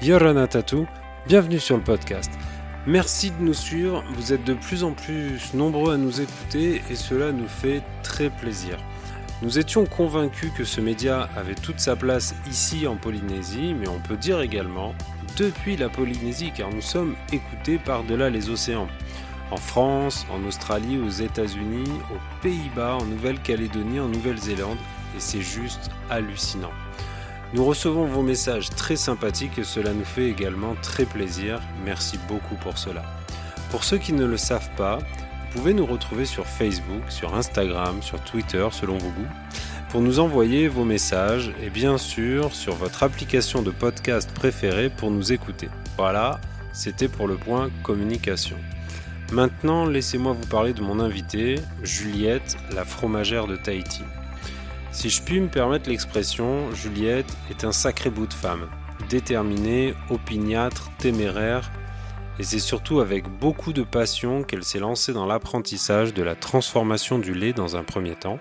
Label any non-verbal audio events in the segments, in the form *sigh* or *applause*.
Yorana Tatou, bienvenue sur le podcast. Merci de nous suivre, vous êtes de plus en plus nombreux à nous écouter et cela nous fait très plaisir. Nous étions convaincus que ce média avait toute sa place ici en Polynésie, mais on peut dire également depuis la Polynésie car nous sommes écoutés par-delà les océans. En France, en Australie, aux États-Unis, aux Pays-Bas, en Nouvelle-Calédonie, en Nouvelle-Zélande, et c'est juste hallucinant. Nous recevons vos messages très sympathiques et cela nous fait également très plaisir. Merci beaucoup pour cela. Pour ceux qui ne le savent pas, vous pouvez nous retrouver sur Facebook, sur Instagram, sur Twitter selon vos goûts pour nous envoyer vos messages et bien sûr sur votre application de podcast préférée pour nous écouter. Voilà, c'était pour le point communication. Maintenant, laissez-moi vous parler de mon invitée, Juliette, la fromagère de Tahiti. Si je puis me permettre l'expression, Juliette est un sacré bout de femme, déterminée, opiniâtre, téméraire, et c'est surtout avec beaucoup de passion qu'elle s'est lancée dans l'apprentissage de la transformation du lait dans un premier temps,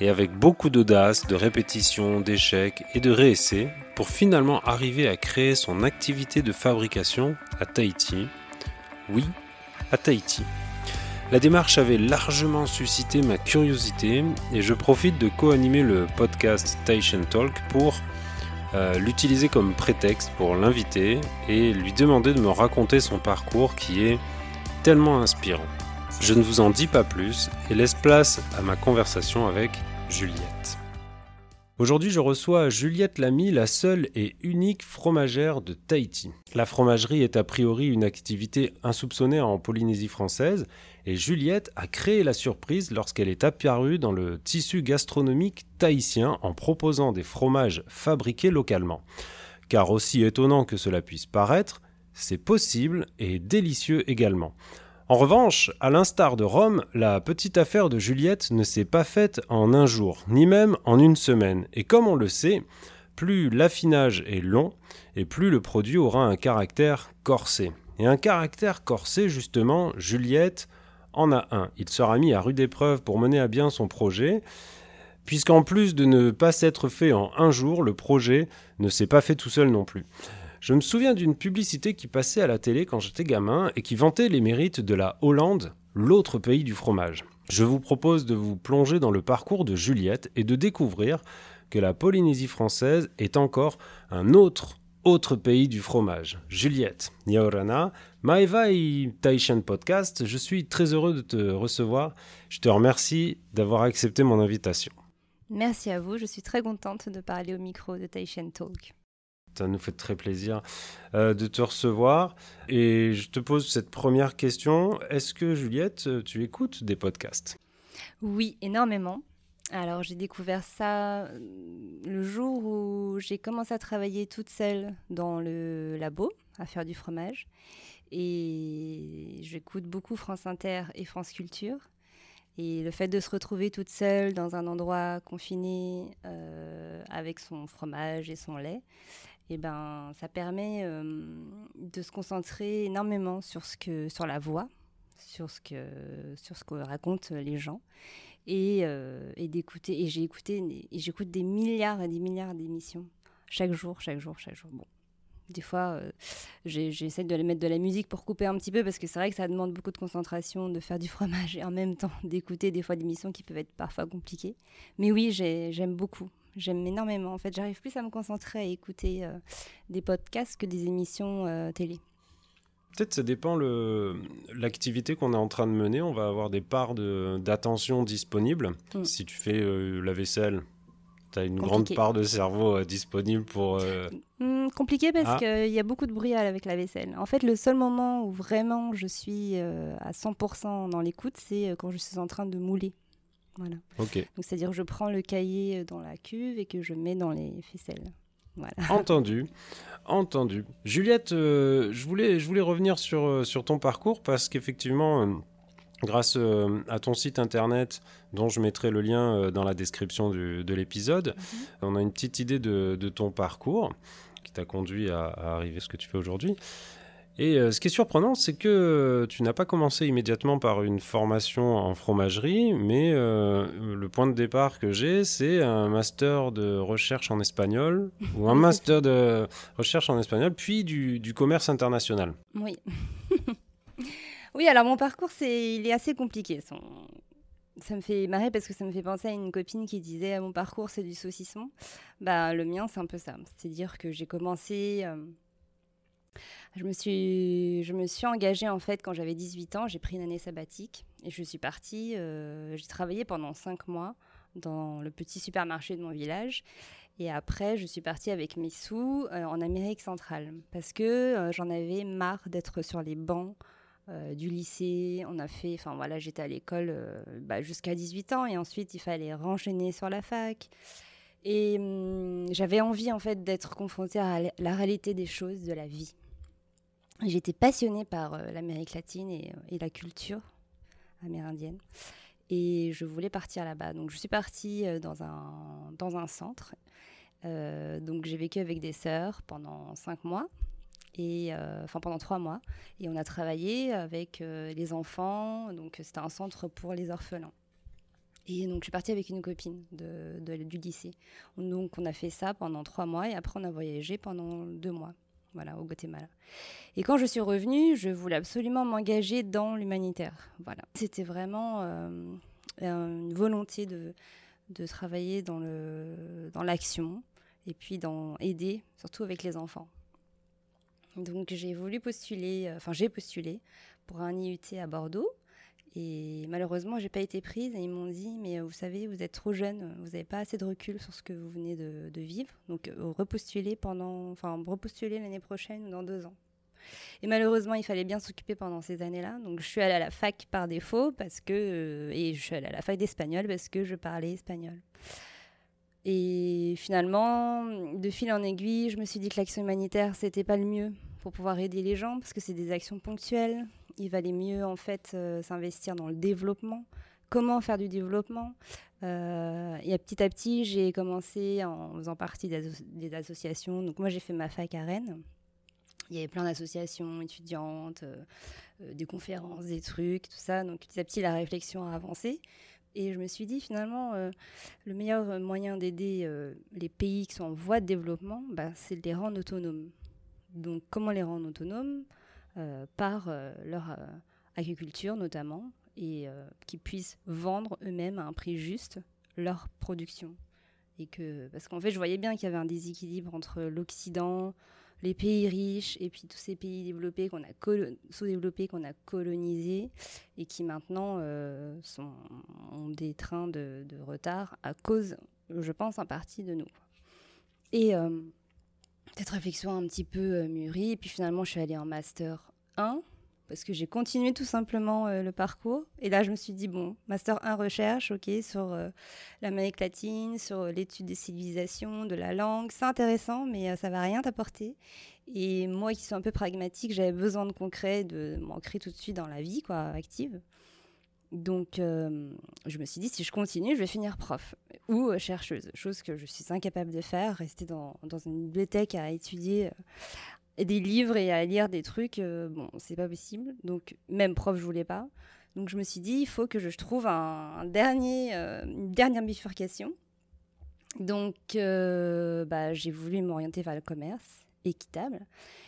et avec beaucoup d'audace, de répétition, d'échecs et de réessais, pour finalement arriver à créer son activité de fabrication à Tahiti. Oui, à Tahiti. La démarche avait largement suscité ma curiosité et je profite de co-animer le podcast Tahitian Talk pour euh, l'utiliser comme prétexte pour l'inviter et lui demander de me raconter son parcours qui est tellement inspirant. Je ne vous en dis pas plus et laisse place à ma conversation avec Juliette. Aujourd'hui, je reçois Juliette Lamy, la seule et unique fromagère de Tahiti. La fromagerie est a priori une activité insoupçonnée en Polynésie française et Juliette a créé la surprise lorsqu'elle est apparue dans le tissu gastronomique tahitien en proposant des fromages fabriqués localement. Car aussi étonnant que cela puisse paraître, c'est possible et délicieux également. En revanche, à l'instar de Rome, la petite affaire de Juliette ne s'est pas faite en un jour, ni même en une semaine. Et comme on le sait, plus l'affinage est long, et plus le produit aura un caractère corsé. Et un caractère corsé, justement, Juliette en a un. Il sera mis à rude épreuve pour mener à bien son projet, puisqu'en plus de ne pas s'être fait en un jour, le projet ne s'est pas fait tout seul non plus. Je me souviens d'une publicité qui passait à la télé quand j'étais gamin et qui vantait les mérites de la Hollande, l'autre pays du fromage. Je vous propose de vous plonger dans le parcours de Juliette et de découvrir que la Polynésie française est encore un autre autre pays du fromage. Juliette, Yaorana, Maeva et Taishan Podcast, je suis très heureux de te recevoir. Je te remercie d'avoir accepté mon invitation. Merci à vous, je suis très contente de parler au micro de Taishan Talk. Ça nous fait très plaisir euh, de te recevoir. Et je te pose cette première question. Est-ce que Juliette, tu écoutes des podcasts? Oui, énormément. Alors j'ai découvert ça euh, le jour où j'ai commencé à travailler toute seule dans le labo, à faire du fromage. Et j'écoute beaucoup France Inter et France Culture. Et le fait de se retrouver toute seule dans un endroit confiné euh, avec son fromage et son lait, eh ben, ça permet euh, de se concentrer énormément sur, ce que, sur la voix, sur ce, que, sur ce que racontent les gens et, euh, et d'écouter. Et j'ai écouté, j'écoute des milliards et des milliards d'émissions chaque jour, chaque jour, chaque jour. Bon, des fois, euh, j'essaie de mettre de la musique pour couper un petit peu parce que c'est vrai que ça demande beaucoup de concentration de faire du fromage et en même temps *laughs* d'écouter des fois des émissions qui peuvent être parfois compliquées. Mais oui, j'aime beaucoup. J'aime énormément. En fait, j'arrive plus à me concentrer à écouter euh, des podcasts que des émissions télé. Peut-être ça dépend l'activité qu'on est en train de mener. On va avoir des parts d'attention disponibles. Mm. Si tu fais euh, la vaisselle, tu as une grande part de cerveau disponible pour... Mm, compliqué parce ah. qu'il y a beaucoup de bruit avec la vaisselle. En fait, le seul moment où vraiment je suis à 100% dans l'écoute, c'est quand je suis en train de mouler. Voilà. Donc c'est-à-dire je prends le cahier dans la cuve et que je mets dans les ficelles. Voilà. *laughs* Entendu. Entendu. Juliette, euh, je, voulais, je voulais revenir sur, euh, sur ton parcours parce qu'effectivement, euh, grâce à ton site internet, dont je mettrai le lien dans la description de l'épisode, mhm. on a une petite idée de, de ton parcours qui t'a conduit à, à, arriver à ce que tu fais aujourd'hui. Et euh, ce qui est surprenant, c'est que tu n'as pas commencé immédiatement par une formation en fromagerie, mais euh, le point de départ que j'ai, c'est un master de recherche en espagnol, ou un *laughs* master de recherche en espagnol, puis du, commerce international. Oui. *laughs* oui, alors mon parcours, c'est, il est assez compliqué. Ça me fait marrer parce que ça me fait penser à une copine qui disait mon parcours c'est du saucisson. Bah le mien c'est un peu ça. C'est-à-dire que j'ai commencé euh, je me suis, engagée en fait quand j'avais 18 ans. J'ai pris une année sabbatique et je suis partie. Euh, j'ai travaillé pendant 5 mois dans le petit supermarché de mon village. Et après, je suis partie avec mes sous euh, en Amérique centrale parce que euh, j'en avais marre d'être sur les bancs du lycée. On a fait, enfin voilà, j'étais à l'école bah, jusqu'à 18 ans et ensuite il fallait renchaîner sur la fac. Et hum, j'avais envie en fait d'être confrontée à la réalité des choses, de la vie. J'étais passionnée par euh, l'Amérique latine euh, et, la culture amérindienne. Et je voulais partir là-bas. Donc je suis partie euh, dans un, dans un centre. donc j'ai vécu avec des sœurs pendant cinq mois. Et, enfin pendant trois mois. Et on a travaillé avec les enfants. Donc c'était un centre pour les orphelins. Et donc, je suis partie avec une copine de, du lycée. Donc, on a fait ça pendant trois mois et après, on a voyagé pendant deux mois au Guatemala. Et quand je suis revenue, je voulais absolument m'engager dans l'humanitaire. Voilà. C'était vraiment euh, une volonté de, de travailler dans, le, dans l'action et puis dans aider, surtout avec les enfants. Donc j'ai voulu postuler, euh, enfin j'ai postulé pour un IUT à Bordeaux et malheureusement, j'ai pas été prise et ils m'ont dit mais euh, vous savez, vous êtes trop jeune, vous n'avez pas assez de recul sur ce que vous venez de, vivre, donc euh, repostulez pendant, enfin repostulez l'année prochaine ou dans deux ans. Et malheureusement, il fallait bien s'occuper pendant ces années-là. Donc, je suis allée à la fac par défaut parce que euh, et je suis allée à la fac d'espagnol parce que je parlais espagnol. Et finalement, de fil en aiguille, je me suis dit que l'action humanitaire c'était pas le mieux pour pouvoir aider les gens parce que c'est des actions ponctuelles il valait mieux en fait euh, s'investir dans le développement. Comment faire du développement? Euh, Et petit à petit, j'ai commencé en faisant partie des, associations. Donc moi, j'ai fait ma fac à Rennes. Il y avait plein d'associations étudiantes, euh, des conférences, des trucs, tout ça. Donc petit à petit, la réflexion a avancé. Et je me suis dit finalement, le meilleur moyen d'aider les pays qui sont en voie de développement, bah, c'est de les rendre autonomes. Donc comment les rendre autonomes? euh, par euh, leur euh, agriculture notamment, et qu'ils puissent vendre eux-mêmes à un prix juste leur production. Et que, parce qu'en fait, je voyais bien qu'il y avait un déséquilibre entre l'Occident, les pays riches et puis tous ces pays développés qu'on a sous-développés qu'on a colonisés et qui maintenant ont des trains de, retard à cause, je pense, en partie de nous. Et cette réflexion un petit peu euh, mûrie. Et puis finalement, je suis allée en master 1 parce que j'ai continué tout simplement euh, le parcours. Et là, je me suis dit, bon, master 1 recherche, ok, sur euh, l'Amérique latine, sur l'étude des civilisations, de la langue. C'est intéressant, mais ça va rien t'apporter. Et moi qui suis un peu pragmatique, j'avais besoin de concret, de m'ancrer tout de suite dans la vie, quoi, active. Donc, euh, je me suis dit, si je continue, je vais finir prof ou euh, chercheuse, chose que je suis incapable de faire, rester dans, une bibliothèque à étudier euh, des livres et à lire des trucs, bon, c'est pas possible. Donc, même prof, je voulais pas. Donc, je me suis dit, il faut que je trouve un, dernier, une dernière bifurcation. Donc, bah, j'ai voulu m'orienter vers le commerce équitable.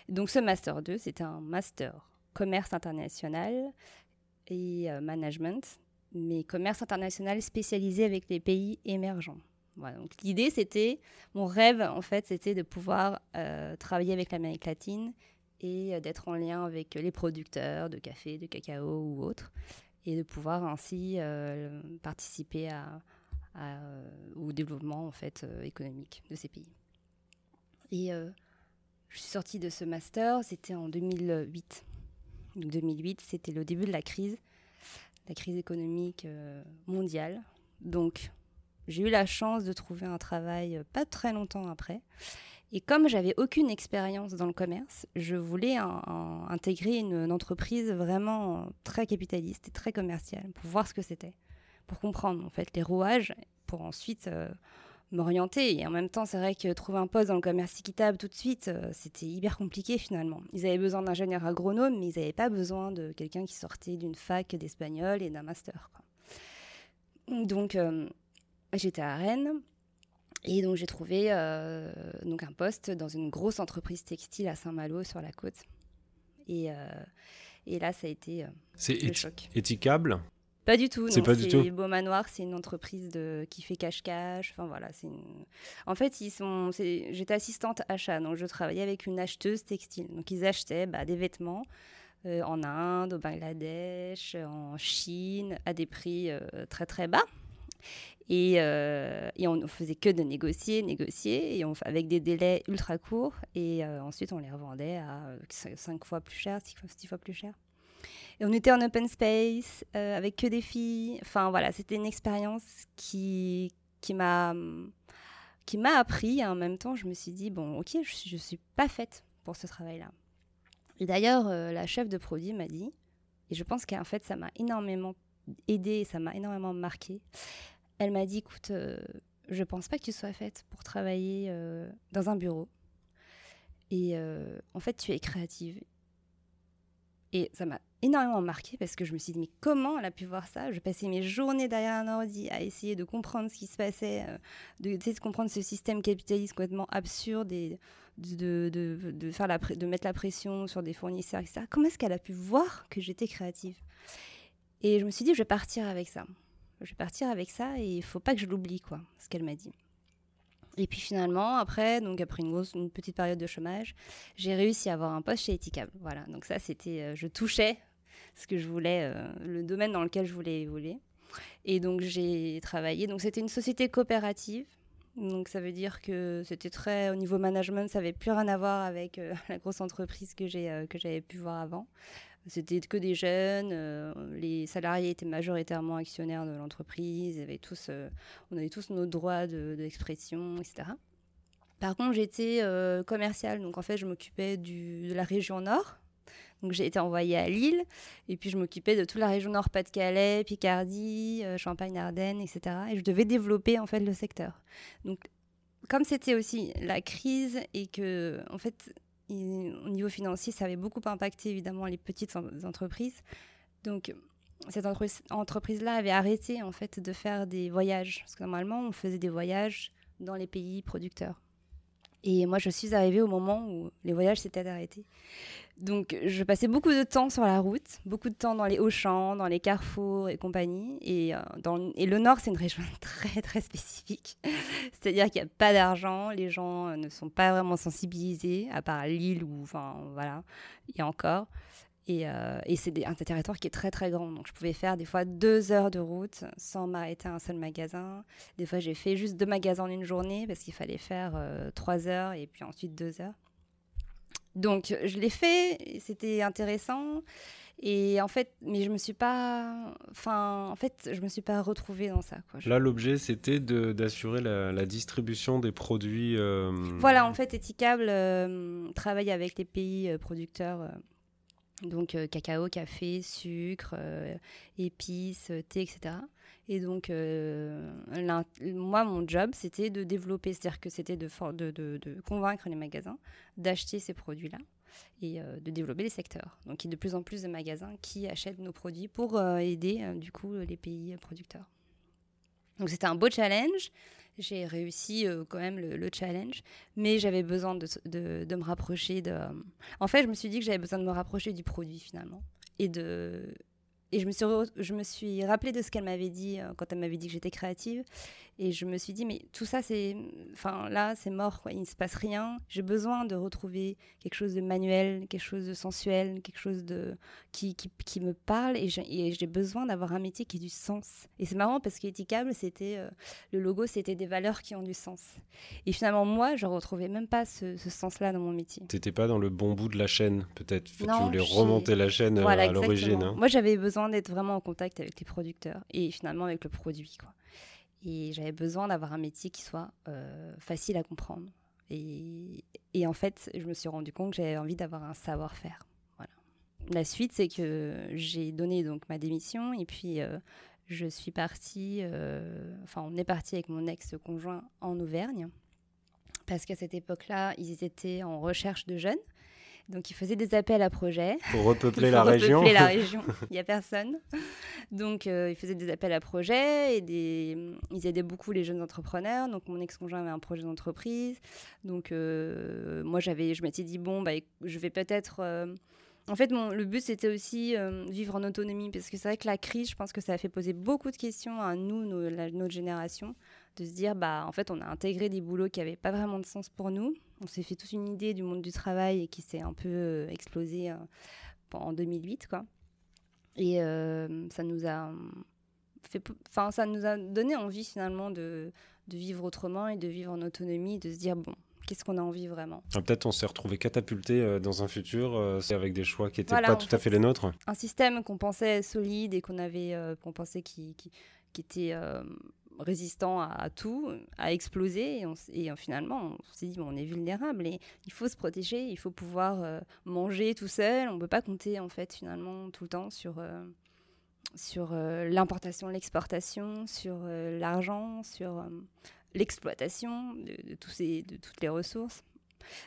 Donc, ce Master 2, c'était un Master commerce international et euh, management, mais commerce international spécialisé avec les pays émergents. Donc l'idée, c'était, mon rêve, en fait, c'était de pouvoir euh, travailler avec l'Amérique latine et euh, d'être en lien avec les producteurs de café, de cacao ou autres, et de pouvoir ainsi participer au développement, en fait, économique de ces pays. Et je suis sortie de ce master, c'était en 2008. 2008, c'était le début de la crise, la crise économique euh, mondiale. Donc, J'ai eu la chance de trouver un travail pas très longtemps après. Et comme j'avais aucune expérience dans le commerce, je voulais intégrer une, entreprise vraiment très capitaliste et très commerciale pour voir ce que c'était, pour comprendre en fait les rouages, pour ensuite euh, m'orienter. Et en même temps, c'est vrai que trouver un poste dans le commerce équitable tout de suite, euh, c'était hyper compliqué finalement. Ils avaient besoin d'ingénieurs agronomes, mais ils n'avaient pas besoin de quelqu'un qui sortait d'une fac d'espagnol et d'un master. Donc, euh, j'étais à Rennes. Et donc j'ai trouvé euh, donc un poste dans une grosse entreprise textile à Saint-Malo sur la côte. Et, et là, ça a été euh, c'est éthiquable Pas du tout. C'est pas du tout. Beau Manoir, c'est une entreprise de, qui fait cache-cache. Enfin voilà, c'est En fait, ils sont. J'étais assistante achat, donc je travaillais avec une acheteuse textile. Donc ils achetaient bah, des vêtements. en Inde, au Bangladesh, en Chine, à des prix très très bas. Et, euh, et, on ne faisait que de négocier, négocier, et on, avec des délais ultra courts. Et euh, ensuite, on les revendait à 5 euh, fois plus cher, 6 fois, fois, plus cher. On était en open space, avec que des filles. Enfin, voilà, c'était une expérience qui, qui m'a qui m'a appris. En même temps, je me suis dit, bon, ok, je ne suis pas faite pour ce travail-là. D'ailleurs, la chef de produit m'a dit, et je pense qu'en fait, ça m'a énormément aidé, ça m'a énormément marqué. Elle m'a dit, écoute, euh, je pense pas que tu sois faite pour travailler euh, dans un bureau. Et euh, en fait, tu es créative. Et ça m'a énormément marqué parce que je me suis dit, mais comment elle a pu voir ça? Je passais mes journées derrière un ordi à essayer de comprendre ce qui se passait, de, de comprendre ce système capitaliste complètement absurde et de, de, de, de mettre la pression sur des fournisseurs, etc. Comment est-ce qu'elle a pu voir que j'étais créative? Et je me suis dit, je vais partir avec ça je vais partir avec ça et il faut pas que je l'oublie, quoi, ce qu'elle m'a dit. Et puis finalement, après, donc après une petite période de chômage, j'ai réussi à avoir un poste chez Etikable. Voilà, donc ça, c'était, euh, je touchais ce que je voulais, euh, le domaine dans lequel je voulais évoluer. Et donc j'ai travaillé. Donc c'était une société coopérative. Donc ça veut dire que c'était très au niveau management, ça n'avait plus rien à voir avec euh, *laughs* la grosse entreprise que j'ai que j'avais pu voir avant. C'était que des jeunes, euh, les salariés étaient majoritairement actionnaires de l'entreprise, tous, euh, on avait tous nos droits d'expression, de, etc. Par contre, j'étais euh, commerciale, donc en fait, je m'occupais de la région nord. Donc j'ai été envoyée à Lille, et puis je m'occupais de toute la région nord, Pas-de-Calais, Picardie, Champagne-Ardenne, etc. Et je devais développer en fait le secteur. Donc comme c'était aussi la crise et que en fait au niveau financier, ça avait beaucoup impacté évidemment les petites entreprises. Donc, cette entreprise-là avait arrêté en fait de faire des voyages. Parce que normalement, on faisait des voyages dans les pays producteurs. Et moi, je suis arrivée au moment où les voyages s'étaient arrêtés. Donc, je passais beaucoup de temps sur la route, beaucoup de temps dans les hauts-champs, dans les carrefours et compagnie. Et, euh, dans, et le Nord, c'est une région *laughs* très, très spécifique. *laughs* C'est-à-dire qu'il n'y a pas d'argent, les gens euh, ne sont pas vraiment sensibilisés, à part l'île ou, enfin, voilà, et encore. Et, euh, et c'est un territoire qui est très très grand. Donc je pouvais faire des fois deux heures de route sans m'arrêter à un seul magasin. Des fois j'ai fait juste deux magasins en une journée parce qu'il fallait faire trois heures et puis ensuite deux heures. Donc je l'ai fait, c'était intéressant. Et en fait, mais je me suis pas, enfin, en fait, je me suis pas retrouvée dans ça. Quoi. Là, l'objet, c'était d'assurer la, distribution des produits. Euh, voilà, en fait, Etikable euh, travaille avec les pays euh, producteurs donc euh, cacao, café, sucre, épices, thé, etc. Et donc, euh, moi, mon job, c'était de développer, c'est-à-dire que c'était de, convaincre les magasins d'acheter ces produits-là et de développer les secteurs. Donc, il y a de plus en plus de magasins qui achètent nos produits pour aider, du coup, les pays producteurs. Donc, c'était un beau challenge j'ai réussi euh, quand même le, challenge, mais j'avais besoin de, me rapprocher de... En fait, je me suis dit que j'avais besoin de me rapprocher du produit finalement et de, et je me suis, je me suis rappelé de ce qu'elle m'avait dit euh, quand elle m'avait dit que j'étais créative. Et je me suis dit, mais tout ça, c'est. Enfin, là, c'est mort, quoi. Il ne se passe rien. J'ai besoin de retrouver quelque chose de manuel, quelque chose de sensuel, quelque chose de, qui, qui, qui me parle. Et j'ai besoin d'avoir un métier qui ait du sens. Et c'est marrant parce qu'Etikable, c'était. Euh, le logo, c'était des valeurs qui ont du sens. Et finalement, moi, je ne retrouvais même pas ce, sens-là dans mon métier. Tu n'étais pas dans le bon bout de la chaîne, peut-être? Tu voulais remonter la chaîne euh, à l'origine. Hein. Moi, j'avais besoin d'être vraiment en contact avec les producteurs et finalement avec le produit. Quoi. Et j'avais besoin d'avoir un métier qui soit facile à comprendre. Et, en fait, je me suis rendu compte que j'avais envie d'avoir un savoir-faire. Voilà. La suite, c'est que j'ai donné donc ma démission et puis je suis partie, enfin on est parti avec mon ex-conjoint en Auvergne parce qu'à cette époque-là, ils étaient en recherche de jeunes. Donc, ils faisaient des appels à projets. Pour repeupler la région. la *laughs* région. Il n'y a personne. Donc, euh, ils faisaient des appels à projets et des... ils aidaient beaucoup les jeunes entrepreneurs. Donc, mon ex-conjoint avait un projet d'entreprise. Donc, euh, moi, j'avais, je m'étais dit, bon, bah, je vais peut-être. Euh, en fait, mon, le but, c'était aussi vivre en autonomie. Parce que c'est vrai que la crise, je pense que ça a fait poser beaucoup de questions à nous, notre génération de se dire, bah, en fait, on a intégré des boulots qui n'avaient pas vraiment de sens pour nous. On s'est fait toute une idée du monde du travail et qui s'est un peu euh, explosé euh, en 2008, quoi. Et euh, ça nous a fait, enfin, ça nous a donné envie finalement de, de vivre autrement et de vivre en autonomie, de se dire, bon, qu'est-ce qu'on a envie vraiment? Ah, peut-être on s'est retrouvé catapulté dans un futur avec des choix qui n'étaient pas tout à fait les nôtres. Un système qu'on pensait solide et qu'on avait, qu'on pensait qui, qui, qui était résistant à, tout, a explosé. Et, finalement, on s'est dit, on est vulnérable et il faut se protéger, il faut pouvoir euh, manger tout seul. On ne peut pas compter, en fait, finalement, tout le temps sur, euh, sur euh, l'importation, l'exportation, sur l'argent, sur l'exploitation de, tous ces, de toutes les ressources.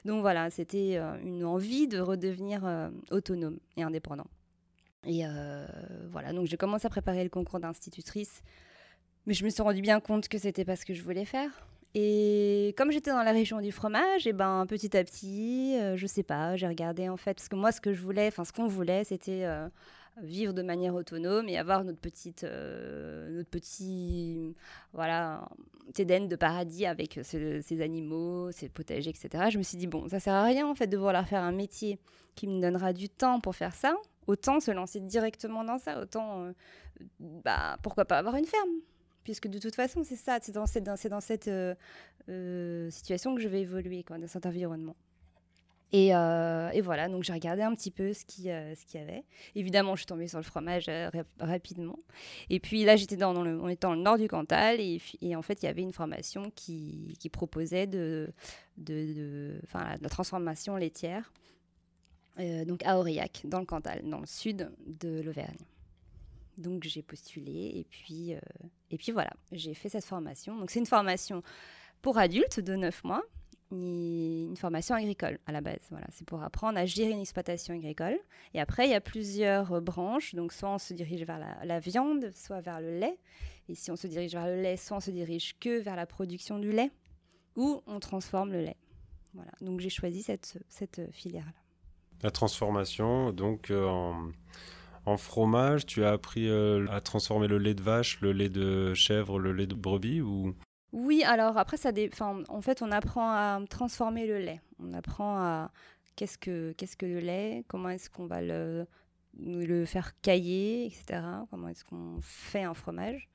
Donc voilà, c'était une envie de redevenir autonome et indépendant. Et voilà, donc j'ai commencé à préparer le concours d'institutrice mais je me suis rendu bien compte que c'était pas ce que je voulais faire. Et comme j'étais dans la région du fromage, et ben petit à petit, euh, je sais pas, j'ai regardé en fait, parce que moi ce que je voulais, enfin ce qu'on voulait, c'était euh, vivre de manière autonome et avoir notre petite, euh, notre petit, voilà, Éden de paradis avec ces animaux, ces potagers, etc. Je me suis dit bon, ça sert à rien en fait de vouloir faire un métier qui me donnera du temps pour faire ça. Autant se lancer directement dans ça, autant, bah pourquoi pas avoir une ferme puisque de toute façon, c'est ça, c'est dans cette, euh, euh, situation que je vais évoluer, dans cet environnement. Et, euh, et voilà, donc j'ai regardé un petit peu ce qu'il y avait. Évidemment, je suis tombée sur le fromage rapidement. Et puis là, j'étais dans, on était dans le nord du Cantal, et, en fait, il y avait une formation qui, proposait de, de la transformation laitière, donc à Aurillac, dans le Cantal, dans le sud de l'Auvergne. Donc j'ai postulé et puis, euh, et puis voilà, j'ai fait cette formation. Donc c'est une formation pour adultes de 9 mois, une formation agricole à la base. Voilà, c'est pour apprendre à gérer une exploitation agricole. Et après, il y a plusieurs branches. Donc soit on se dirige vers la, viande, soit vers le lait. Et si on se dirige vers le lait, soit on se dirige que vers la production du lait, ou on transforme le lait. Voilà, donc j'ai choisi cette, cette filière-là. La transformation, donc euh, en fromage, tu as appris euh, à transformer le lait de vache, le lait de chèvre, le lait de brebis ou? Oui, alors après ça en fait on apprend à transformer le lait. On apprend à qu'est-ce que le lait, comment est-ce qu'on va le faire cailler, etc. Comment est-ce qu'on fait un fromage.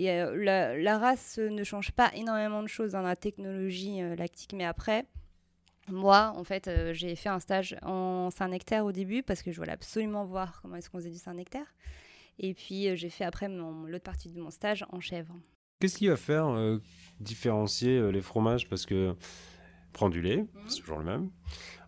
Euh, la, race ne change pas énormément de choses dans la technologie euh, lactique, mais après, moi, en fait, euh, j'ai fait un stage en Saint-Nectaire au début parce que je voulais absolument voir comment est-ce qu'on faisait du Saint-Nectaire. Et puis, euh, j'ai fait après l'autre partie de mon stage en chèvre. Qu'est-ce qui va faire euh, différencier les fromages? Parce que on prend du lait, mhm. c'est toujours le même.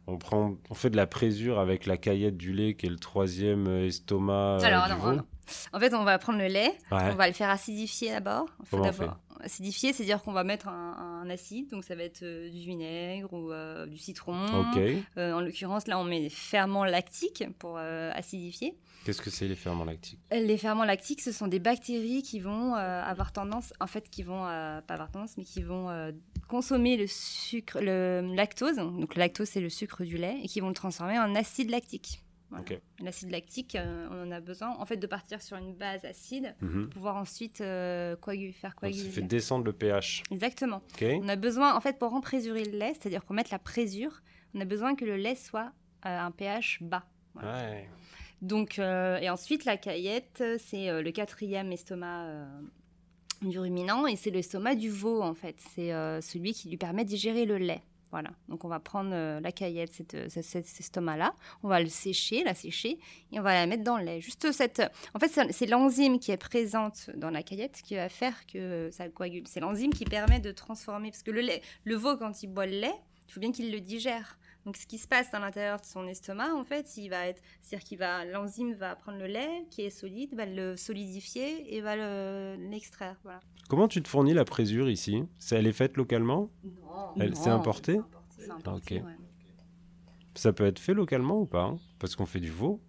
On, prend, on fait de la présure avec la caillette du lait qui est le troisième estomac Alors, du non, En fait, on va prendre le lait, on va le faire acidifier d'abord. Comment on fait? Acidifier, c'est-à-dire qu'on va mettre un, acide, donc ça va être euh, du vinaigre ou euh, du citron. Euh, en l'occurrence, là, on met des ferments lactiques pour acidifier. Qu'est-ce que c'est les ferments lactiques? Les ferments lactiques, ce sont des bactéries qui vont avoir tendance, en fait, qui vont pas avoir tendance, mais qui vont consommer le sucre, le lactose. Donc le lactose, c'est le sucre du lait, et qui vont le transformer en acide lactique. L'acide lactique, euh, on en a besoin en fait de partir sur une base acide mhm. pour pouvoir ensuite euh, faire coaguler. Ça fait descendre le pH. Exactement. On a besoin en fait pour emprésurer le lait, c'est-à-dire pour mettre la présure, on a besoin que le lait soit à un pH bas. Donc euh, et ensuite la caillette, c'est le quatrième estomac du ruminant et c'est l'estomac du veau en fait. C'est celui qui lui permet de digérer le lait. Voilà. Donc on va prendre euh, la caillette, euh, cet estomac-là, on va le sécher, la sécher, et on va la mettre dans le lait. Juste cette. En fait, c'est l'enzyme qui est présente dans la caillette qui va faire que ça coagule. C'est l'enzyme qui permet de transformer. Parce que le veau, quand il boit le lait, il faut bien qu'il le digère. Donc, ce qui se passe à l'intérieur de son estomac, en fait, il va être, c'est-à-dire qu'il va, l'enzyme va prendre le lait qui est solide, va le solidifier et va le- l'extraire. Voilà. Comment tu te fournis la présure ici? Elle est faite localement? Non, Elle- c'est importé C'est importé, Ok. ouais. Ça peut être fait localement ou pas hein? Parce qu'on fait du veau.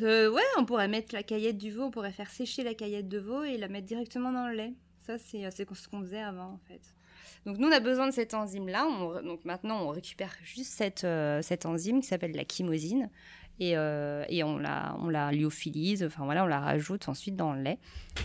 Euh, ouais, on pourrait mettre la caillette du veau, on pourrait faire sécher la caillette de veau et la mettre directement dans le lait. Ça, c'est euh, c'est ce qu'on faisait avant, en fait. Donc, nous, on a besoin de cette enzyme-là. Donc, maintenant, on récupère juste cette, euh, cette enzyme qui s'appelle la chymosine. Et, euh, et on, la, on la lyophilise, enfin voilà, on la rajoute ensuite dans le lait.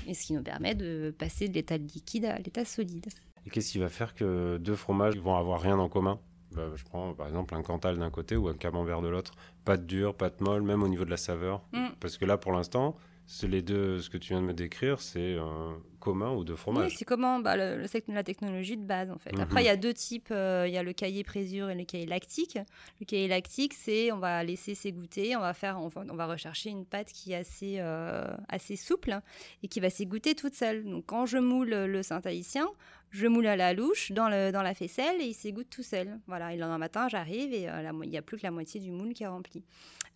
Et ce qui nous permet de passer de l'état liquide à l'état solide. Et qu'est-ce qui va faire que deux fromages vont avoir rien en commun? Bah, Je prends par exemple un Cantal d'un côté ou un Camembert de l'autre. Pâte dure, pâte molle, même au niveau de la saveur. Mm. Parce que là, pour l'instant, c'est les deux, ce que tu viens de me décrire, c'est euh, commun ou deux Oui, fromages. c'est comment bah, le- le sec- la technologie de base en fait. Mhm. Après, il y a deux types. euh, Il y a le cahier présure et le cahier lactique. Le cahier lactique, c'est on va laisser s'égoutter, on va faire, on va, on va rechercher une pâte qui est assez, euh, assez souple et qui va s'égoutter toute seule. Donc, quand je moule le Saint-Haïtien, je moule à la louche dans, la faisselle et il s'égoutte tout seul. Voilà, et le lendemain matin, j'arrive et euh, il n'y a plus que la moitié du moule qui est rempli.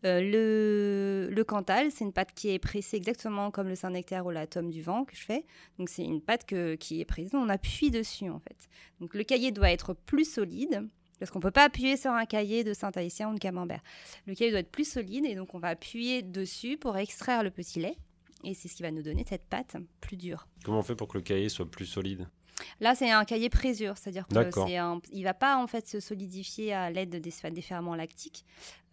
Euh, le, Cantal, c'est une pâte qui est pressée exactement comme le Saint-Nectaire ou la tome du vent que je fais. Donc c'est une pâte qui est prise, on appuie dessus en fait. Donc le cahier doit être plus solide. Parce qu'on ne peut pas appuyer sur un cahier de Saint-Haïtien ou de Camembert. Le cahier doit être plus solide et donc on va appuyer dessus pour extraire le petit lait. Et c'est ce qui va nous donner cette pâte plus dure. Comment on fait pour que le cahier soit plus solide? Là, c'est un cahier présure, c'est-à-dire que D'accord. c'est un, il va pas en fait se solidifier à l'aide des, des ferments lactiques.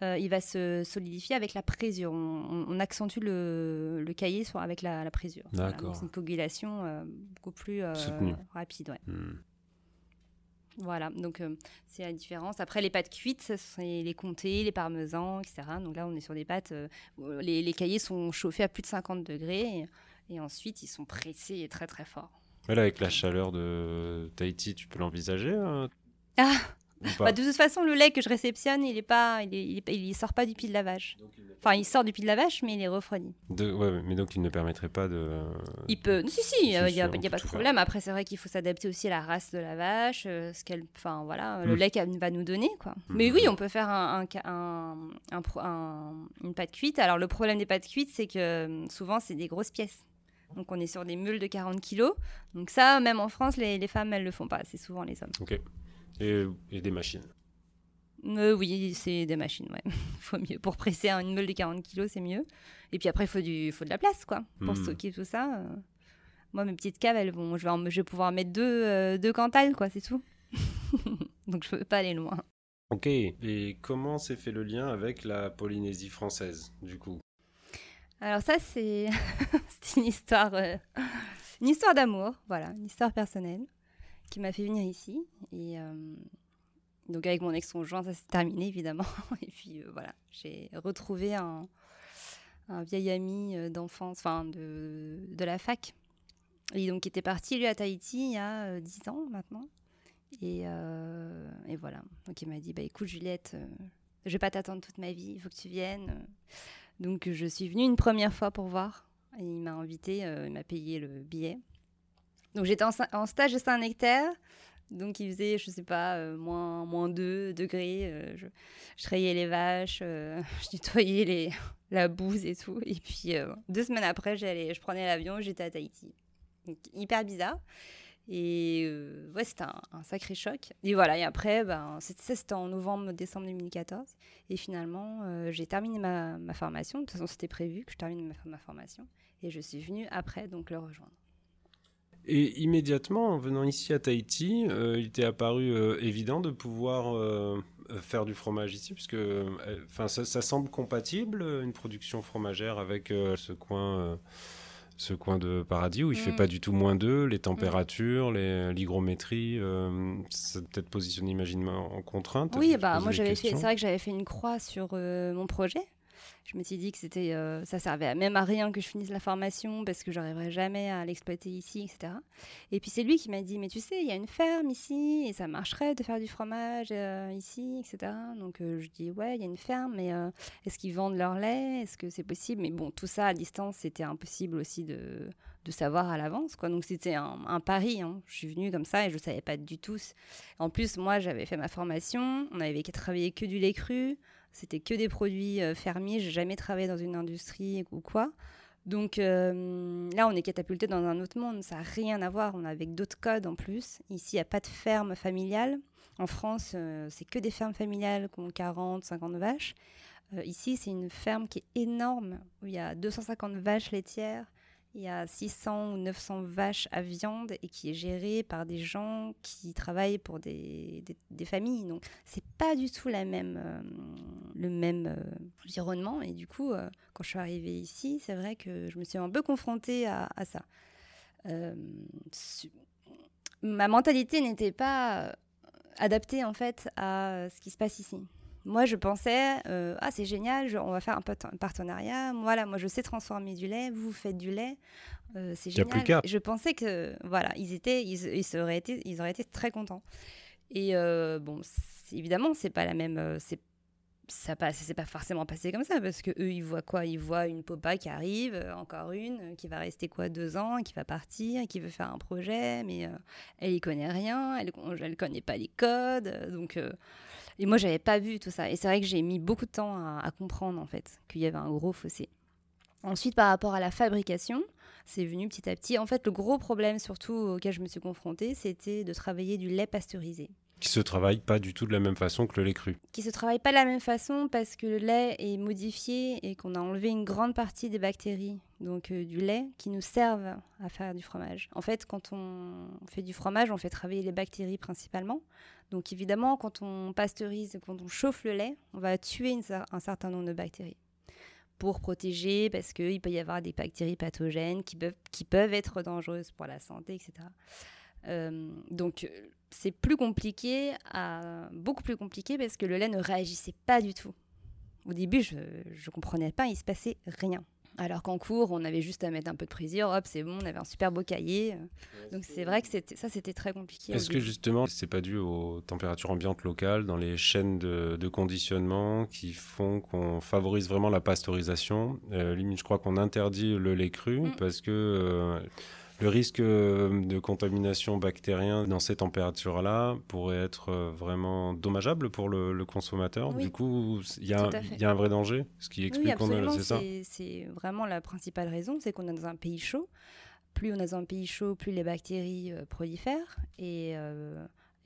Euh, il va se solidifier avec la présure. On, accentue le, le cahier sur, avec la, la présure. Voilà, c'est une coagulation euh, beaucoup plus euh, rapide. Ouais. Hmm. Voilà, donc c'est la différence. Après, les pâtes cuites, ce sont les comtés, les parmesans, etc. Donc là, on est sur des pâtes. les, les cahiers sont chauffés à plus de 50 degrés et, et ensuite ils sont pressés très très fort. Mais là, avec la chaleur de Tahiti, tu peux l'envisager hein? Ah Bah, de toute façon, le lait que je réceptionne, il est pas, il, est- il, est il sort pas du pied de la vache. Enfin, il sort du pied de la vache, mais il est refroidi. De- ouais, mais donc il ne permettrait pas de. Il peut. Si, si, il n'y a, y a pas de faire. problème. Après, c'est vrai qu'il faut s'adapter aussi à la race de la vache, euh, ce qu'elle, enfin voilà, le Mm. lait qu'elle va nous donner, quoi. Mhm. Mais oui, on peut faire un, un ca- un- un pro- un- une pâte cuite. Alors, le problème des pâtes cuites, c'est que euh, souvent, c'est des grosses pièces. Donc, on est sur des mules de 40 kilos. Donc, ça, même en France, les, les femmes, elles le font pas. C'est souvent les hommes. Ok. Et, et des machines? Euh, oui, c'est des machines, ouais. *laughs* faut mieux. Pour presser une meule de 40 kilos, c'est mieux. Et puis après, il faut, du, faut de la place, quoi, pour Mm. stocker tout ça. euh. Moi, mes petites caves, elles vont, je, vais en- je vais pouvoir mettre deux, euh, deux cantales, quoi, c'est tout. *laughs* Donc, je peux pas aller loin. Ok. Et comment s'est fait le lien avec la Polynésie française, du coup? Alors ça, c'est *laughs* c'est une histoire, euh, une histoire d'amour, voilà, une histoire personnelle qui m'a fait venir ici. Et euh, donc avec mon ex-conjoint, ça s'est terminé évidemment. *laughs* Et puis euh, voilà, j'ai retrouvé un, vieil ami d'enfance, enfin de, de la fac. Et donc qui était parti lui à Tahiti il y a euh, 10 ans maintenant. Et, voilà, donc il m'a dit, bah écoute Juliette, je vais pas t'attendre toute ma vie, il faut que tu viennes. Donc je suis venue une première fois pour voir. Et il m'a invité, euh, il m'a payé le billet. Donc j'étais en, stage de Saint-Nectaire. Donc il faisait, je sais pas, euh, moins, moins 2 degrés. euh, je, je les vaches, *laughs* je nettoyais les, *laughs* la bouse et tout. Et puis deux semaines après, j'allais, je prenais l'avion, j'étais à Tahiti. Donc hyper bizarre. Et euh, ouais, c'était un, sacré choc. Et voilà, et après, ben, c'était- en novembre-décembre 2014. Et finalement, euh, j'ai terminé ma, ma formation. De toute façon, c'était prévu que je termine ma, ma formation. Et je suis venue après donc le rejoindre. Et immédiatement, en venant ici à Tahiti, euh, il t'est apparu euh, évident de pouvoir faire du fromage ici, puisque enfin, ça, semble compatible, une production fromagère, avec ce coin. Ce coin de paradis où il fait Mm. pas du tout moins 2, les températures, les- l'hygrométrie, euh, c'est peut-être positionné imaginairement en contrainte. Oui, bah moi j'avais fait. C'est vrai que j'avais fait une croix sur euh, mon projet. Je me suis dit que c'était, euh, ça servait même à rien que je finisse la formation parce que j'arriverais jamais à l'exploiter ici, etc. Et puis c'est lui qui m'a dit, mais tu sais, il y a une ferme ici et ça marcherait de faire du fromage euh, ici, etc. Donc euh, je dis, ouais, il y a une ferme, mais est-ce qu'ils vendent leur lait? Est-ce que c'est possible? Mais bon, tout ça à distance, c'était impossible aussi de, de savoir à l'avance, quoi. Donc c'était un, pari. Hein. Je suis venue comme ça et je savais pas du tout. En plus, moi, j'avais fait ma formation. On avait travaillé que du lait cru. C'était que des produits euh, fermiers. J'ai jamais travaillé dans une industrie ou quoi. Donc euh, là, on est catapulté dans un autre monde. Ça n'a rien à voir. On a avec d'autres codes en plus. Ici, il n'y a pas de ferme familiale. En France, euh, c'est que des fermes familiales qui ont 40, 50 vaches. ici, c'est une ferme qui est énorme, où il y a 250 vaches laitières, il y a 600 ou 900 vaches à viande et qui est gérée par des gens qui travaillent pour des, des, familles. Donc, c'est pas du tout la même, euh, le même euh, environnement. Et du coup, euh, quand je suis arrivée ici, c'est vrai que je me suis un peu confrontée à, à ça. ma mentalité n'était pas adaptée en fait à ce qui se passe ici. Moi, je pensais, euh, ah, c'est génial, on va faire un, un partenariat. Voilà, moi, je sais transformer du lait, vous, faites du lait. Euh, c'est génial. Je pensais que, voilà, ils, étaient, ils, ils, auraient, été, ils auraient été très contents. Et euh, bon, évidemment, c'est pas la même. c'est ça passe, c'est pas forcément passé comme ça parce que eux ils voient quoi? Ils voient une popa qui arrive, encore une, qui va rester quoi deux ans, qui va partir, qui veut faire un projet, mais elle y connaît rien, elle, elle connaît pas les codes, donc et moi, j'avais pas vu tout ça. Et c'est vrai que j'ai mis beaucoup de temps à, comprendre, en fait, qu'il y avait un gros fossé. Ensuite, par rapport à la fabrication, c'est venu petit à petit. En fait, le gros problème, surtout auquel je me suis confrontée, c'était de travailler du lait pasteurisé. Qui se travaille pas du tout de la même façon que le lait cru. Qui se travaille pas de la même façon parce que le lait est modifié et qu'on a enlevé une grande partie des bactéries, donc euh, du lait, qui nous servent à faire du fromage. En fait, quand on fait du fromage, on fait travailler les bactéries principalement. Donc évidemment, quand on pasteurise, quand on chauffe le lait, on va tuer un certain nombre de bactéries pour protéger, parce qu'il peut y avoir des bactéries pathogènes qui peuvent, être dangereuses pour la santé, etc. Euh, donc c'est plus compliqué, beaucoup plus compliqué, parce que le lait ne réagissait pas du tout. Au début, je ne comprenais pas, il se passait rien. Alors qu'en cours, on avait juste à mettre un peu de plaisir, hop, c'est bon, on avait un super beau cahier. Donc c'est vrai que ça, c'était très compliqué. Est-ce que justement, c'est pas dû aux températures ambiantes locales, dans les chaînes de, conditionnement qui font qu'on favorise vraiment la pasteurisation? Euh, Limite, je crois qu'on interdit le lait cru mm. parce que euh, le risque euh, de contamination bactérienne dans ces températures-là pourrait être euh, vraiment dommageable pour le, consommateur. Du coup, il y, a un vrai danger, ce qui explique qu'on c'est ça. C'est vraiment la principale raison, c'est qu'on est dans un pays chaud. Plus on est dans un pays chaud, plus les bactéries euh, prolifèrent et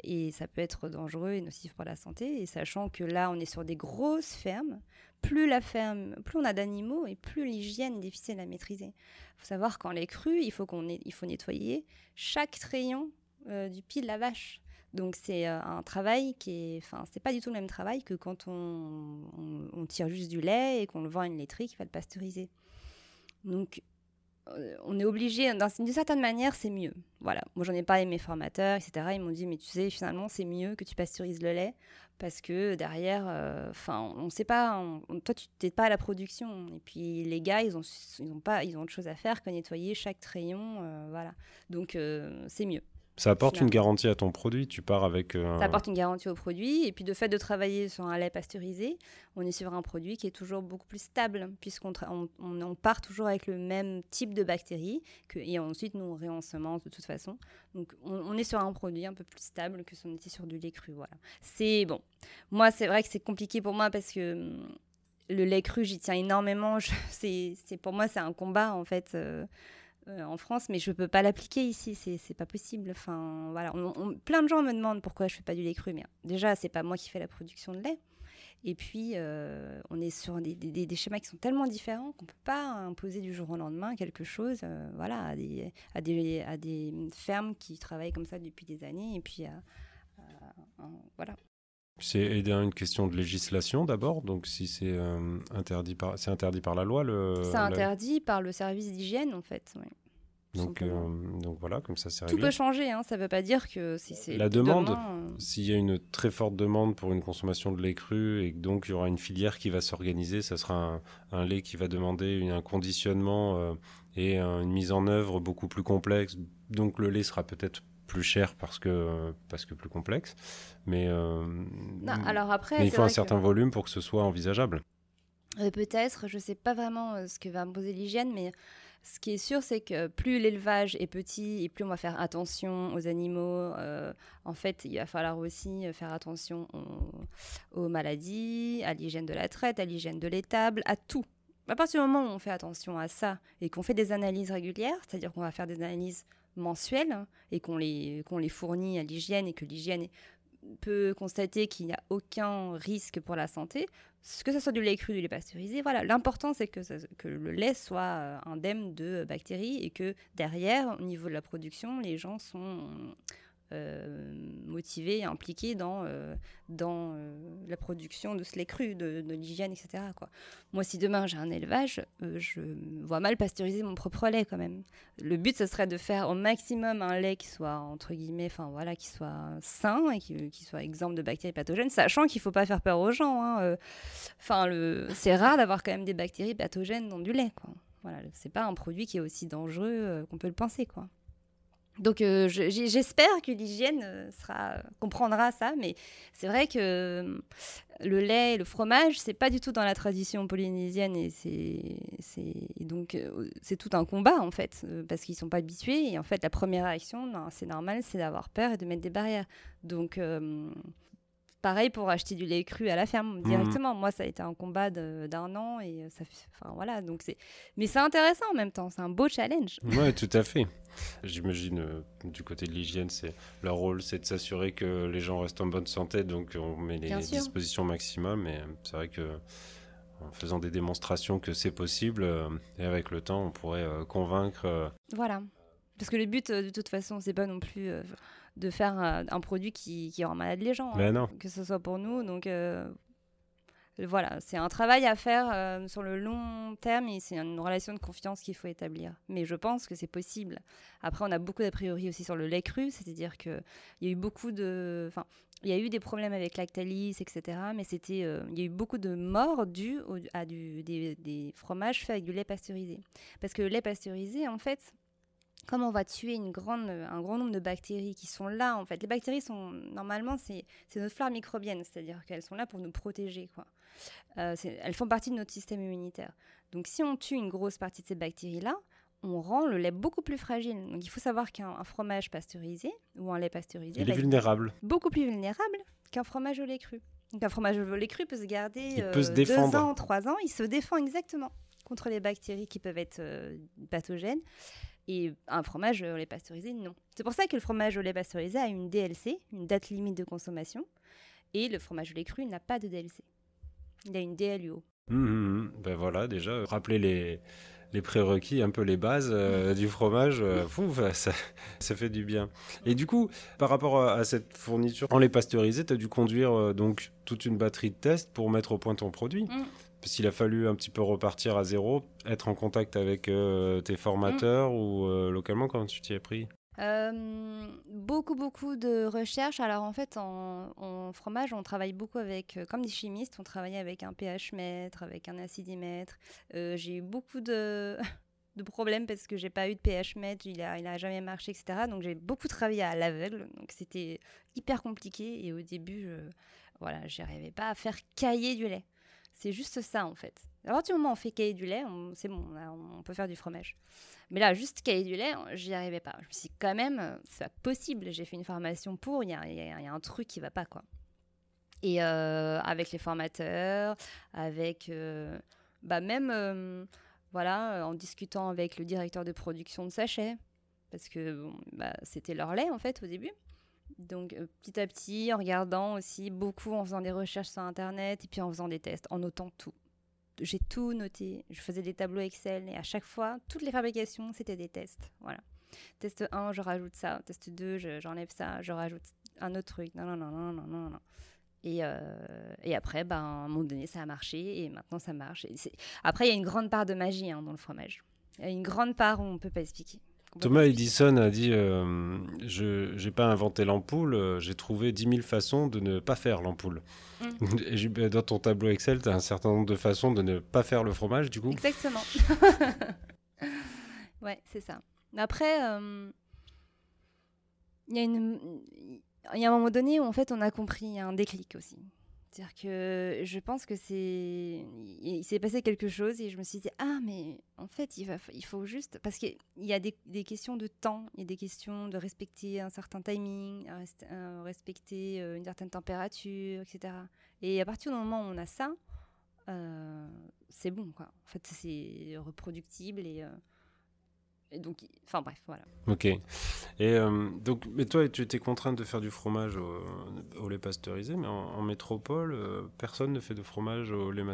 et ça peut être dangereux et nocif pour la santé. Et sachant que là, on est sur des grosses fermes, plus la ferme, plus on a d'animaux et plus l'hygiène est difficile à maîtriser. Il faut savoir qu'en lait cru, il faut, qu'on il faut nettoyer chaque rayon euh, du pied de la vache. Donc c'est euh, un travail qui est, enfin c'est pas du tout le même travail que quand on, on tire juste du lait et qu'on le vend à une laiterie qui va le pasteuriser. Donc euh, on est obligé, d'une certaine manière, c'est mieux. Voilà. Moi, j'en ai parlé à mes formateurs, etc. Ils m'ont dit, mais tu sais, finalement, c'est mieux que tu pasteurises le lait parce que derrière, euh, enfin, on ne sait pas. toi, tu n'es pas à la production. Et puis, les gars, ils ont, pas, ils ont autre chose à faire que nettoyer chaque rayon, euh, voilà. Donc, c'est mieux. Ça apporte une garantie à ton produit, tu pars avec... Euh, Ça apporte une garantie au produit, et puis de fait de travailler sur un lait pasteurisé, on est sur un produit qui est toujours beaucoup plus stable, puisqu'on on, part toujours avec le même type de bactéries, que, et ensuite nous on réensemence de toute façon. Donc on, est sur un produit un peu plus stable que si on était sur du lait cru. Voilà. C'est bon. Moi c'est vrai que c'est compliqué pour moi parce que le lait cru j'y tiens énormément. *laughs* C'est pour moi c'est un combat en fait. Euh, euh, en France, mais je ne peux pas l'appliquer ici, c'est pas possible. Enfin, voilà, plein de gens me demandent pourquoi je fais pas du lait cru, mais déjà, c'est pas moi qui fais la production de lait. Et puis, euh, on est sur des, schémas qui sont tellement différents qu'on ne peut pas imposer du jour au lendemain quelque chose euh, voilà, à des, fermes qui travaillent comme ça depuis des années. Et puis, voilà. C'est une question de législation d'abord, donc si c'est interdit par c'est interdit par la loi le. C'est interdit par le service d'hygiène en fait. Donc, euh, donc voilà, comme ça c'est Tout peut changer, hein. ça ne veut pas dire que si c'est. La demande, euh, s'il y a une très forte demande pour une consommation de lait cru et que donc il y aura une filière qui va s'organiser, ça sera un, lait qui va demander un conditionnement euh, et une mise en œuvre beaucoup plus complexe. Donc le lait sera peut-être plus cher parce que, parce que plus complexe. Mais, alors après, mais il faut un certain volume pour que ce soit envisageable. Peut-être, je ne sais pas vraiment ce que va me poser l'hygiène, mais ce qui est sûr, c'est que plus l'élevage est petit et plus on va faire attention aux animaux, euh, en fait, il va falloir aussi faire attention aux, maladies, à l'hygiène de la traite, à l'hygiène de l'étable, à tout. À partir du moment où on fait attention à ça et qu'on fait des analyses régulières, c'est-à-dire qu'on va faire des analyses mensuelles et qu'on les, qu'on les fournit à l'hygiène et que l'hygiène peut constater qu'il n'y a aucun risque pour la santé, que ce soit du lait cru, du lait pasteurisé, voilà. L'important, c'est que, que, le lait soit euh, indemne de bactéries et que derrière, au niveau de la production, les gens sont motivés et impliqués dans, euh, dans euh, la production de ce lait cru, de, l'hygiène, etc. Quoi. Moi, si demain j'ai un élevage, je vois mal pasteuriser mon propre lait quand même. Le but, ce serait de faire au maximum un lait qui soit, entre guillemets, enfin voilà, qui soit sain et qui, qui, soit exempt de bactéries pathogènes, sachant qu'il ne faut pas faire peur aux gens. Hein, c'est rare d'avoir quand même des bactéries pathogènes dans du lait. Quoi. Voilà, c'est pas un produit qui est aussi dangereux qu'on peut le penser, quoi. Donc euh, j'espère que l'hygiène euh, comprendra ça, mais c'est vrai que euh, le lait et le fromage, c'est pas du tout dans la tradition polynésienne et c'est donc c'est tout un combat en fait parce qu'ils sont pas habitués et en fait la première réaction, c'est normal, c'est d'avoir peur et de mettre des barrières. Donc Pareil pour acheter du lait cru à la ferme mhm. directement. Moi, ça a été un combat d'un an et ça fait, enfin voilà. Donc c'est, mais c'est intéressant en même temps. C'est un beau challenge. Oui, tout à fait. J'imagine euh, du côté de l'hygiène, c'est leur rôle, c'est de s'assurer que les gens restent en bonne santé. Donc on met les dispositions maximum. Mais c'est vrai que en faisant des démonstrations que c'est possible, euh, et avec le temps, on pourrait euh, convaincre. Voilà. Parce que le but, de toute façon, c'est pas non plus de faire un, produit qui, qui, rend malade les gens. Hein, que ce soit pour nous. Donc euh, voilà, c'est un travail à faire euh, sur le long terme et c'est une relation de confiance qu'il faut établir. Mais je pense que c'est possible. Après, on a beaucoup d'a priori aussi sur le lait cru, c'est-à-dire qu'il y a eu beaucoup de. Enfin, il y a eu des problèmes avec Lactalis, etc. Mais c'était, euh, il y a eu beaucoup de morts dues à du, des, des, fromages faits avec du lait pasteurisé. Parce que le lait pasteurisé, en fait, comme on va tuer une grande, un grand nombre de bactéries qui sont là, en fait, les bactéries sont normalement c'est notre flore microbienne, c'est-à-dire qu'elles sont là pour nous protéger, quoi. Euh, elles font partie de notre système immunitaire. Donc, si on tue une grosse partie de ces bactéries-là, on rend le lait beaucoup plus fragile. Donc, il faut savoir qu'un fromage pasteurisé ou un lait pasteurisé, il est vulnérable, beaucoup plus vulnérable qu'un fromage au lait cru. Donc, un fromage au lait cru peut se garder il peut se euh, défendre. deux ans, trois ans, il se défend exactement contre les bactéries qui peuvent être euh, pathogènes. Et un fromage au lait pasteurisé, non. C'est pour ça que le fromage au lait pasteurisé a une DLC, une date limite de consommation, et le fromage au lait cru n'a pas de DLC. Il a une DLUO. Mmh, mmh, mmh. Ben voilà, déjà, rappeler les, les prérequis, un peu les bases euh, du fromage, euh, *laughs* ça, ça, fait du bien. Et du coup, par rapport à, cette fourniture en lait pasteurisé, tu as dû conduire euh, donc toute une batterie de tests pour mettre au point ton produit parce qu'il a fallu un petit peu repartir à zéro, être en contact avec euh, tes formateurs mm. ou euh, localement, comment tu t'y es pris? Euh, beaucoup, beaucoup de recherches. Alors en fait, en, fromage, on travaille beaucoup avec, comme des chimistes, on travaille avec un pH mètre, avec un acidimètre. j'ai eu beaucoup de, *laughs* de problèmes parce que j'ai pas eu de pH mètre, il a, il a jamais marché, etc. Donc j'ai beaucoup travaillé à l'aveugle, donc c'était hyper compliqué. Et au début, je, voilà, j'arrivais pas à faire cailler du lait. C'est juste ça, en fait. À partir du moment où on fait cailler du lait, c'est bon, on peut faire du fromage. Mais là, juste cailler du lait, j'y arrivais pas. Je me suis dit, quand même, c'est pas possible. J'ai fait une formation pour, il y a, y a, un truc qui va pas, quoi. Et euh, avec les formateurs, avec euh, bah même, euh, voilà, en discutant avec le directeur de production de sachets, parce que bah, c'était leur lait, en fait, au début. Donc euh, petit à petit, en regardant aussi beaucoup, en faisant des recherches sur Internet et puis en faisant des tests, en notant tout. J'ai tout noté, je faisais des tableaux Excel et à chaque fois, toutes les fabrications, c'était des tests. Voilà. Test 1, je rajoute ça. Test 2, j'enlève ça, je rajoute un autre truc. Non, non, non, non, non, non, non. Et, euh, et, après, ben, à un moment donné, ça a marché et maintenant ça marche. après, il y a une grande part de magie hein, dans le fromage. Il y a une grande part où on ne peut pas expliquer Thomas Edison a dit euh, Je n'ai pas inventé l'ampoule, euh, j'ai trouvé 10 000 façons de ne pas faire l'ampoule. Mm. *laughs* Dans ton tableau Excel, tu as un certain nombre de façons de ne pas faire le fromage, du coup Exactement. *laughs* ouais, c'est ça. Après, euh, il y, a y a un moment donné où en fait on a compris un déclic aussi. C'est-à-dire que je pense que c'est. Il s'est passé quelque chose et je me suis dit, ah, mais en fait, il, faut juste. Parce qu'il y a des, questions de temps, il y a des questions de respecter un certain timing, respecter euh, une certaine température, etc. Et à partir du moment où on a ça, euh, c'est bon, quoi. En fait, c'est reproductible et. Euh, donc, enfin bref, voilà. Ok. Et euh, donc, mais toi, tu étais contrainte de faire du fromage au, lait pasteurisé, mais en, métropole, euh, personne ne fait de fromage au lait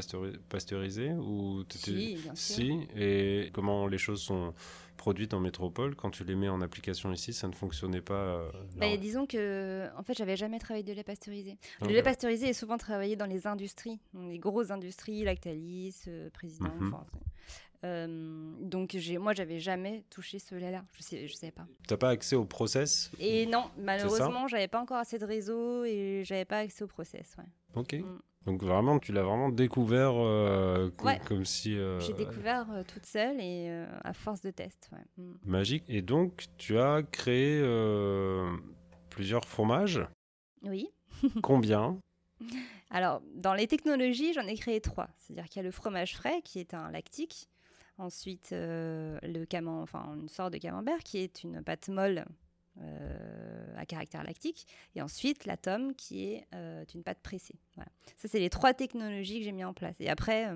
pasteurisé ou Si, bien sûr. Si. Et comment les choses sont produites en métropole? Quand tu les mets en application ici, ça ne fonctionnait pas. Euh, bah, disons que, en fait, j'avais jamais travaillé de lait pasteurisé. Le lait pasteurisé est souvent travaillé dans les industries, dans les grosses industries, Lactalis, Président. Mm euh, donc moi, j'avais jamais touché ce lait-là. Je sais, je savais pas. T'as pas accès au process Et non, malheureusement, j'avais pas encore assez de réseau et j'avais pas accès au process. Ouais. Ok. Mm. Donc vraiment, tu l'as vraiment découvert euh, comme, si. Euh, J'ai découvert toute seule et à force de tests. Mm. Magique. Et donc, tu as créé plusieurs fromages. Oui. *laughs* Combien? Alors, dans les technologies, j'en ai créé trois. C'est-à-dire qu'il y a le fromage frais, qui est un lactique, Ensuite, euh, le enfin, une sorte de camembert qui est une pâte molle euh, à caractère lactique. Et ensuite, la tome qui est euh, une pâte pressée. Voilà. Ça, c'est les trois technologies que j'ai mis en place. Et après,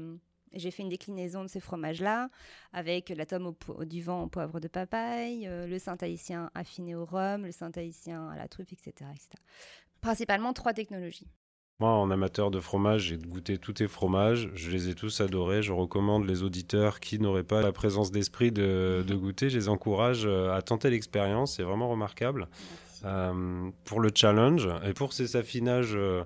j'ai fait une déclinaison de ces fromages-là avec la tome au, du vent au poivre de papaye, le saint-haïtien affiné au rhum, le saint-haïtien à la truffe, etc., etc. Principalement trois technologies. Moi, en amateur de fromage, j'ai goûté tous tes fromages. Je les ai tous adorés. Je recommande les auditeurs qui n'auraient pas la présence d'esprit de, goûter. Je les encourage euh, à tenter l'expérience. C'est vraiment remarquable. Euh, pour le challenge et pour ces affinages euh,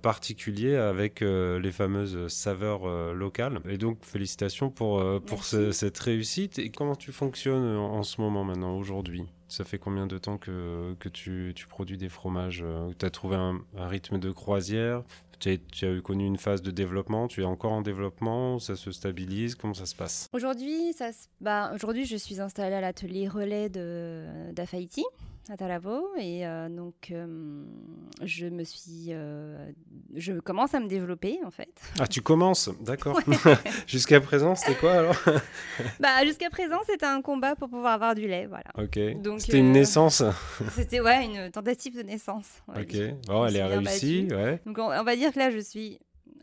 particuliers avec les fameuses saveurs locales. Et donc, félicitations pour, pour cette réussite. Et comment tu fonctionnes en ce moment maintenant, aujourd'hui? Ça fait combien de temps que, tu, produis des fromages euh, Tu as trouvé un, rythme de croisière? Tu as, tu connu une phase de développement Tu es encore en développement Ça se stabilise? Comment ça se passe? Aujourd'hui, bah, je suis installée à l'atelier relais d'Afaïti à Talavo et euh, donc euh, je me suis euh, je commence à me développer en fait. Ah tu commences d'accord. *laughs* Jusqu'à présent c'était quoi alors *laughs* bah jusqu'à présent c'était un combat pour pouvoir avoir du lait voilà. Ok. Donc c'était une naissance. *laughs* c'était ouais une tentative de naissance ok. Bon elle est réussie ouais. Donc on, on, va dire que là je suis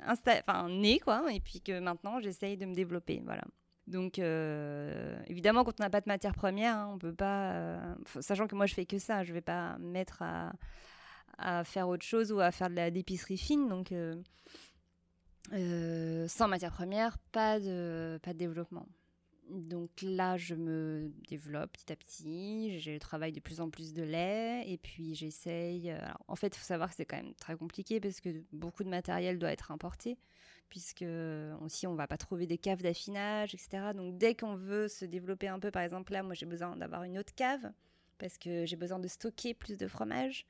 enfin née quoi et puis que maintenant j'essaye de me développer voilà donc, euh, évidemment, quand on n'a pas de matière première, hein, on peut pas. Euh, sachant que moi, je fais que ça, je vais pas mettre à, faire autre chose ou à faire de la d'épicerie fine. Donc, euh, sans matière première, pas de, pas de développement. Donc là, je me développe petit à petit. J'ai le travail de plus en plus de lait. Et puis, j'essaye. en fait, il faut savoir que c'est quand même très compliqué parce que beaucoup de matériel doit être importé puisque aussi on va pas trouver des caves d'affinage, etc. Donc dès qu'on veut se développer un peu, par exemple là, moi j'ai besoin d'avoir une autre cave parce que j'ai besoin de stocker plus de fromage.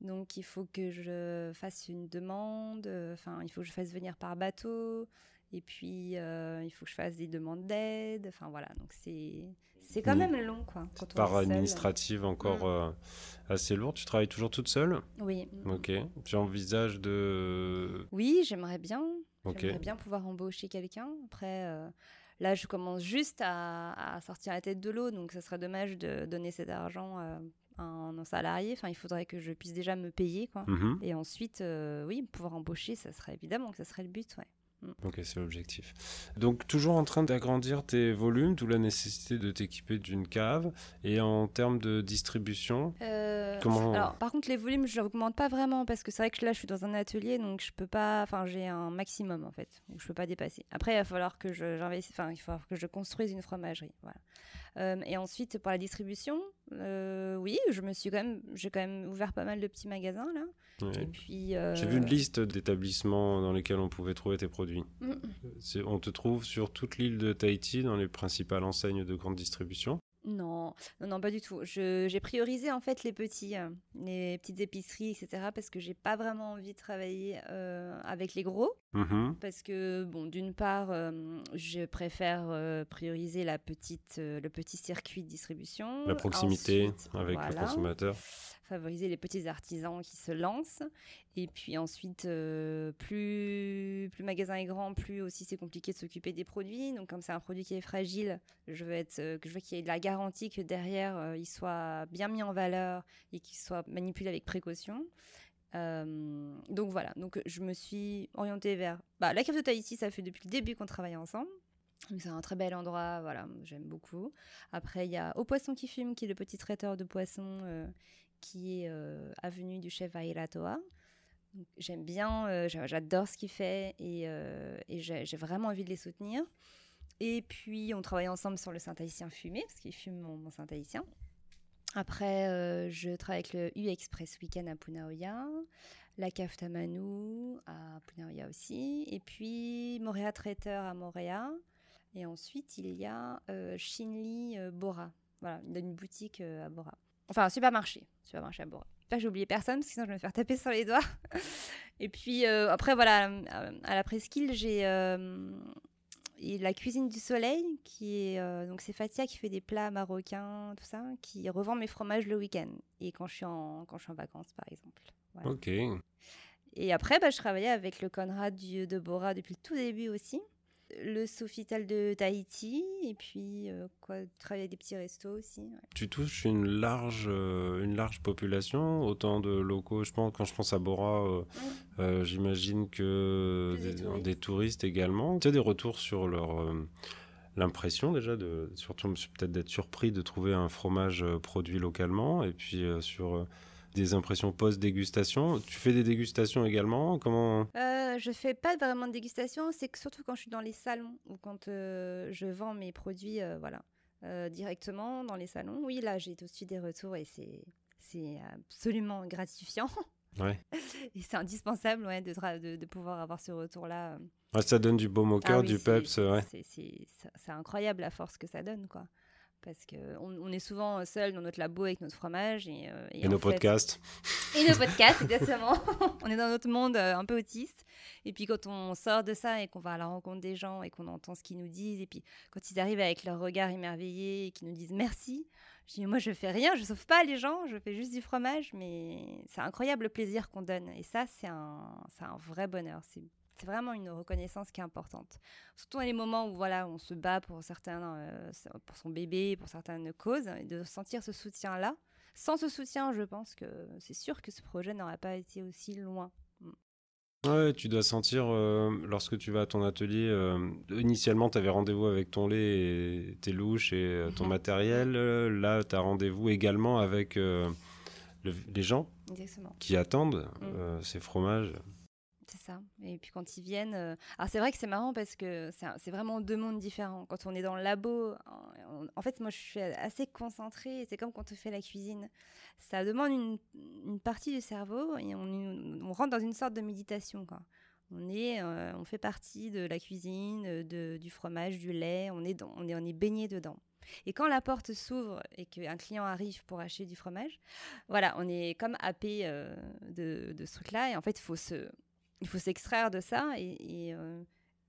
Donc il faut que je fasse une demande, enfin il faut que je fasse venir par bateau, et puis euh, il faut que je fasse des demandes d'aide. Enfin voilà, donc c'est c'est quand même long quoi. Quand par administrative encore mm. euh, assez lourde. Tu travailles toujours toute seule? Oui. Ok. Tu envisages de. Oui, j'aimerais bien. J'aimerais bien pouvoir embaucher quelqu'un. Après, euh, là, je commence juste à, sortir la tête de l'eau, donc ça serait dommage de donner cet argent euh, à un, salarié. Enfin, il faudrait que je puisse déjà me payer, quoi. Mhm. Et ensuite, euh, oui, pouvoir embaucher, ça serait évidemment que ça serait le but, ouais. Mm. Ok, c'est l'objectif. Donc, toujours en train d'agrandir tes volumes, d'où la nécessité de t'équiper d'une cave. Et en termes de distribution, euh, comment... Alors, par contre, les volumes, je n'augmente pas vraiment parce que c'est vrai que là, je suis dans un atelier, donc je peux pas. Enfin, j'ai un maximum en fait, donc je peux pas dépasser. Après, il va falloir que je, enfin, il va falloir que je construise une fromagerie. Voilà. Euh, et ensuite, pour la distribution, euh, oui, je me suis quand même, j'ai quand même ouvert pas mal de petits magasins là. Et puis, euh, j'ai vu une liste d'établissements dans lesquels on pouvait trouver tes produits. Mm. On te trouve sur toute l'île de Tahiti dans les principales enseignes de grande distribution? Non, non, non, pas du tout. J'ai priorisé en fait les petits, les petites épiceries, etc. Parce que j'ai pas vraiment envie de travailler euh, avec les gros. Mhm. Parce que, bon, d'une part, euh, je préfère euh, prioriser la petite, euh, le petit circuit de distribution. La proximité Ensuite, avec le consommateur. Favoriser les petits artisans qui se lancent. Et puis ensuite, plus, plus le magasin est grand, plus aussi c'est compliqué de s'occuper des produits. Donc, comme c'est un produit qui est fragile, je veux, être, que je veux qu'il y ait de la garantie que derrière, il soit bien mis en valeur et qu'il soit manipulé avec précaution. Euh, donc voilà, donc je me suis orientée vers bah, la cave de Tahiti, ça fait depuis le début qu'on travaille ensemble. C'est un très bel endroit, voilà, j'aime beaucoup. Après, il y a Au Poisson qui fume, qui est le petit traiteur de poissons euh, qui est euh, avenue du chef Ailatoa. Donc, J'aime bien, j'a- j'adore ce qu'il fait et, j'ai vraiment envie de les soutenir. Et puis, on travaille ensemble sur le Saint-Haïtien fumé, parce qu'il fume mon, mon Saint-Haïtien. Après, euh, je travaille avec le U-Express Weekend à Punaoya, la Cave Tamanu à Punaoya aussi, et puis Moréa Traiteur à Moréa. Et ensuite, il y a euh, Shinli euh, Bora. Voilà, une boutique euh, à Bora. Enfin, un supermarché. Supermarché à Bora. J'espère que j'ai oublié personne, parce que sinon je vais me faire taper sur les doigts. *laughs* et puis, après, voilà, à la presqu'île, j'ai et la cuisine du soleil, qui est. euh, donc, c'est Fatia qui fait des plats marocains, tout ça, qui revend mes fromages le week-end. Et quand je suis en, quand je suis en vacances, par exemple. Voilà. Ok. Et après, bah, je travaillais avec le Conrad du, de Bora depuis le tout début aussi. Le Sofitel de Tahiti. Et puis, euh, quoi, travailler des petits restos aussi. ouais. Tu touches une large, euh, une large population, autant de locaux. Je pense, quand je pense à Bora, euh, euh, j'imagine que Des des, touristes. des touristes également. Tu as des retours sur leur l'impression déjà de, surtout peut-être d'être surpris de trouver un fromage produit localement, et puis sur des impressions post-dégustation. Tu fais des dégustations également Comment Euh, je fais pas vraiment de dégustation, c'est que surtout quand je suis dans les salons ou quand euh, je vends mes produits euh, voilà, euh, directement dans les salons. Oui, là, j'ai aussi des retours et c'est, c'est absolument gratifiant. Ouais. *laughs* Et c'est indispensable ouais, de, de, de pouvoir avoir ce retour-là. Ouais, Ça donne du baume au Ah cœur, oui, du peps, c'est- ouais. c'est incroyable la force que ça donne, quoi. Parce qu'on on est souvent seul dans notre labo avec notre fromage. Et, euh, Et nos fait- podcasts. et nos *laughs* podcasts, exactement. *laughs* on est dans notre monde euh, un peu autiste. Et puis quand on sort de ça et qu'on va à la rencontre des gens et qu'on entend ce qu'ils nous disent, et puis quand ils arrivent avec leur regard émerveillé et qu'ils nous disent merci, je dis moi je fais rien, je sauve pas les gens, je fais juste du fromage, mais c'est incroyable le plaisir qu'on donne. Et ça, c'est un, c'est un vrai bonheur. C'est c'est vraiment une reconnaissance qui est importante. Surtout dans les moments où voilà, on se bat pour certains, euh, pour son bébé, pour certaines causes, et de sentir ce soutien-là. Sans ce soutien, je pense que c'est sûr que ce projet n'aurait pas été aussi loin. Ouais, tu dois sentir, euh, lorsque tu vas à ton atelier, euh, initialement, tu avais rendez-vous avec ton lait et tes louches et ton *laughs* matériel. Là, tu as rendez-vous également avec le- les gens Exactement. qui attendent Mm. ces fromages. C'est ça. Et puis quand ils viennent. euh, Alors c'est vrai que c'est marrant parce que c'est vraiment deux mondes différents. Quand on est dans le labo, en- fait, moi je suis assez concentrée. C'est comme quand on fait la cuisine. Ça demande une, partie du cerveau et on, rentre dans une sorte de méditation. On, est, euh, on fait partie de la cuisine, de, du fromage, du lait. On est, on est, on est baigné dedans. Et quand la porte s'ouvre et qu'un client arrive pour acheter du fromage, voilà, on est comme happé euh, de, de ce truc-là. Et en fait, il faut se, il faut s'extraire de ça et, et, euh,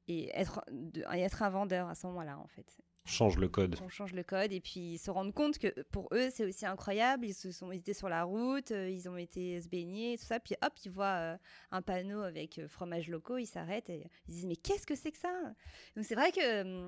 et être, de- et être un vendeur à ce moment-là, en fait. Change le code. On change le code et puis se rendre compte que pour eux, c'est aussi incroyable. Ils se sont ils étaient sur la route, euh, ils ont été se baigner, tout ça. Puis hop, ils voient euh, un panneau avec fromage locaux, ils s'arrêtent et ils disent Mais qu'est-ce que c'est que ça? Donc c'est vrai que.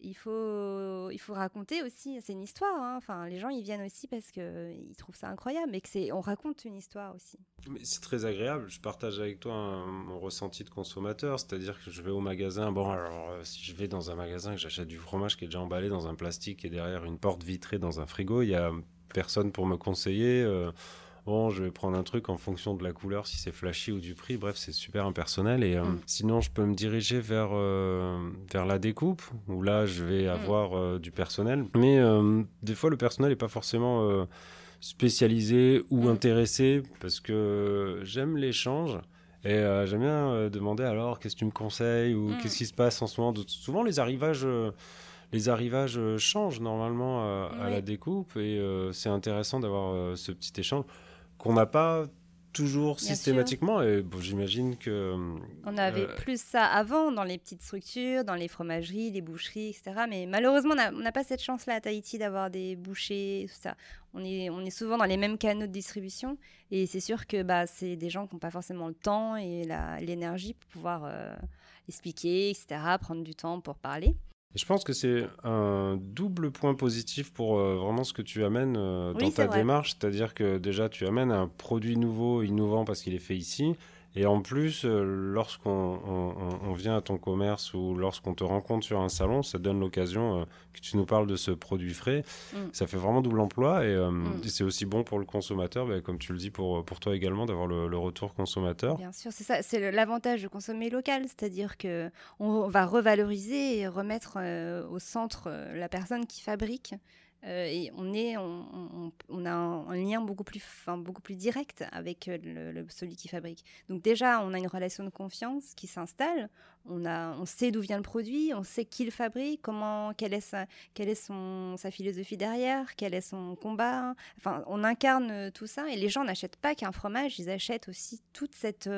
Il faut, il faut raconter aussi, c'est une histoire. hein. Enfin, les gens ils viennent aussi parce que ils trouvent ça incroyable, que c'est, on raconte une histoire aussi. C'est très agréable. Je partage avec toi un- mon ressenti de consommateur, c'est-à-dire que je vais au magasin. Bon, alors euh, si je vais dans un magasin et que j'achète du fromage qui est déjà emballé dans un plastique et derrière une porte vitrée dans un frigo, il y a personne pour me conseiller. euh, Bon, je vais prendre un truc en fonction de la couleur, si c'est flashy ou du prix. Bref, c'est super impersonnel. Et euh, Mm. sinon, je peux me diriger vers, euh, vers la découpe, où là, je vais avoir euh, du personnel. Mais des fois, le personnel n'est pas forcément spécialisé ou Mm. intéressé, parce que j'aime l'échange. Et euh, j'aime bien euh, demander alors, qu'est-ce que tu me conseilles ou Mm. qu'est-ce qui se passe en ce moment? De- Souvent, les arrivages. euh, les arrivages changent normalement à Oui. la découpe et c'est intéressant d'avoir ce petit échange qu'on n'a pas toujours Bien sûr. systématiquement. Et bon, j'imagine que. On avait euh, plus ça avant dans les petites structures, dans les fromageries, les boucheries, etc. Mais malheureusement, on n'a- pas cette chance-là à Tahiti d'avoir des bouchers, tout ça. On est, on est souvent dans les mêmes canaux de distribution. Et c'est sûr que bah, c'est des gens qui n'ont pas forcément le temps et l'énergie pour pouvoir euh, expliquer, etc., prendre du temps pour parler. Et je pense que c'est un double point positif pour euh, vraiment ce que tu amènes euh, Oui, dans ta vrai. démarche. C'est-à-dire que déjà, tu amènes un produit nouveau, innovant parce qu'il est fait ici. Et en plus, euh, lorsqu'on on- on- on vient à ton commerce ou lorsqu'on te rencontre sur un salon, ça donne l'occasion euh, que tu nous parles de ce produit frais. Mm. Ça fait vraiment double emploi et, euh, Mm. et c'est aussi bon pour le consommateur, bah, comme tu le dis pour, pour toi également, d'avoir le, le retour consommateur. Bien sûr, c'est ça, c'est l'avantage de consommer local, c'est-à-dire que on va revaloriser et remettre euh, au centre la personne qui fabrique. Euh, et on a un, lien beaucoup plus, enfin, beaucoup plus direct avec euh, le, le- celui qui fabrique. Donc déjà, on a une relation de confiance qui s'installe. On sait d'où vient le produit, on sait qui le fabrique, comment, quelle est sa, philosophie derrière, quel est son combat. Enfin, on incarne euh, tout ça et les gens n'achètent pas qu'un fromage, ils achètent aussi toute cette,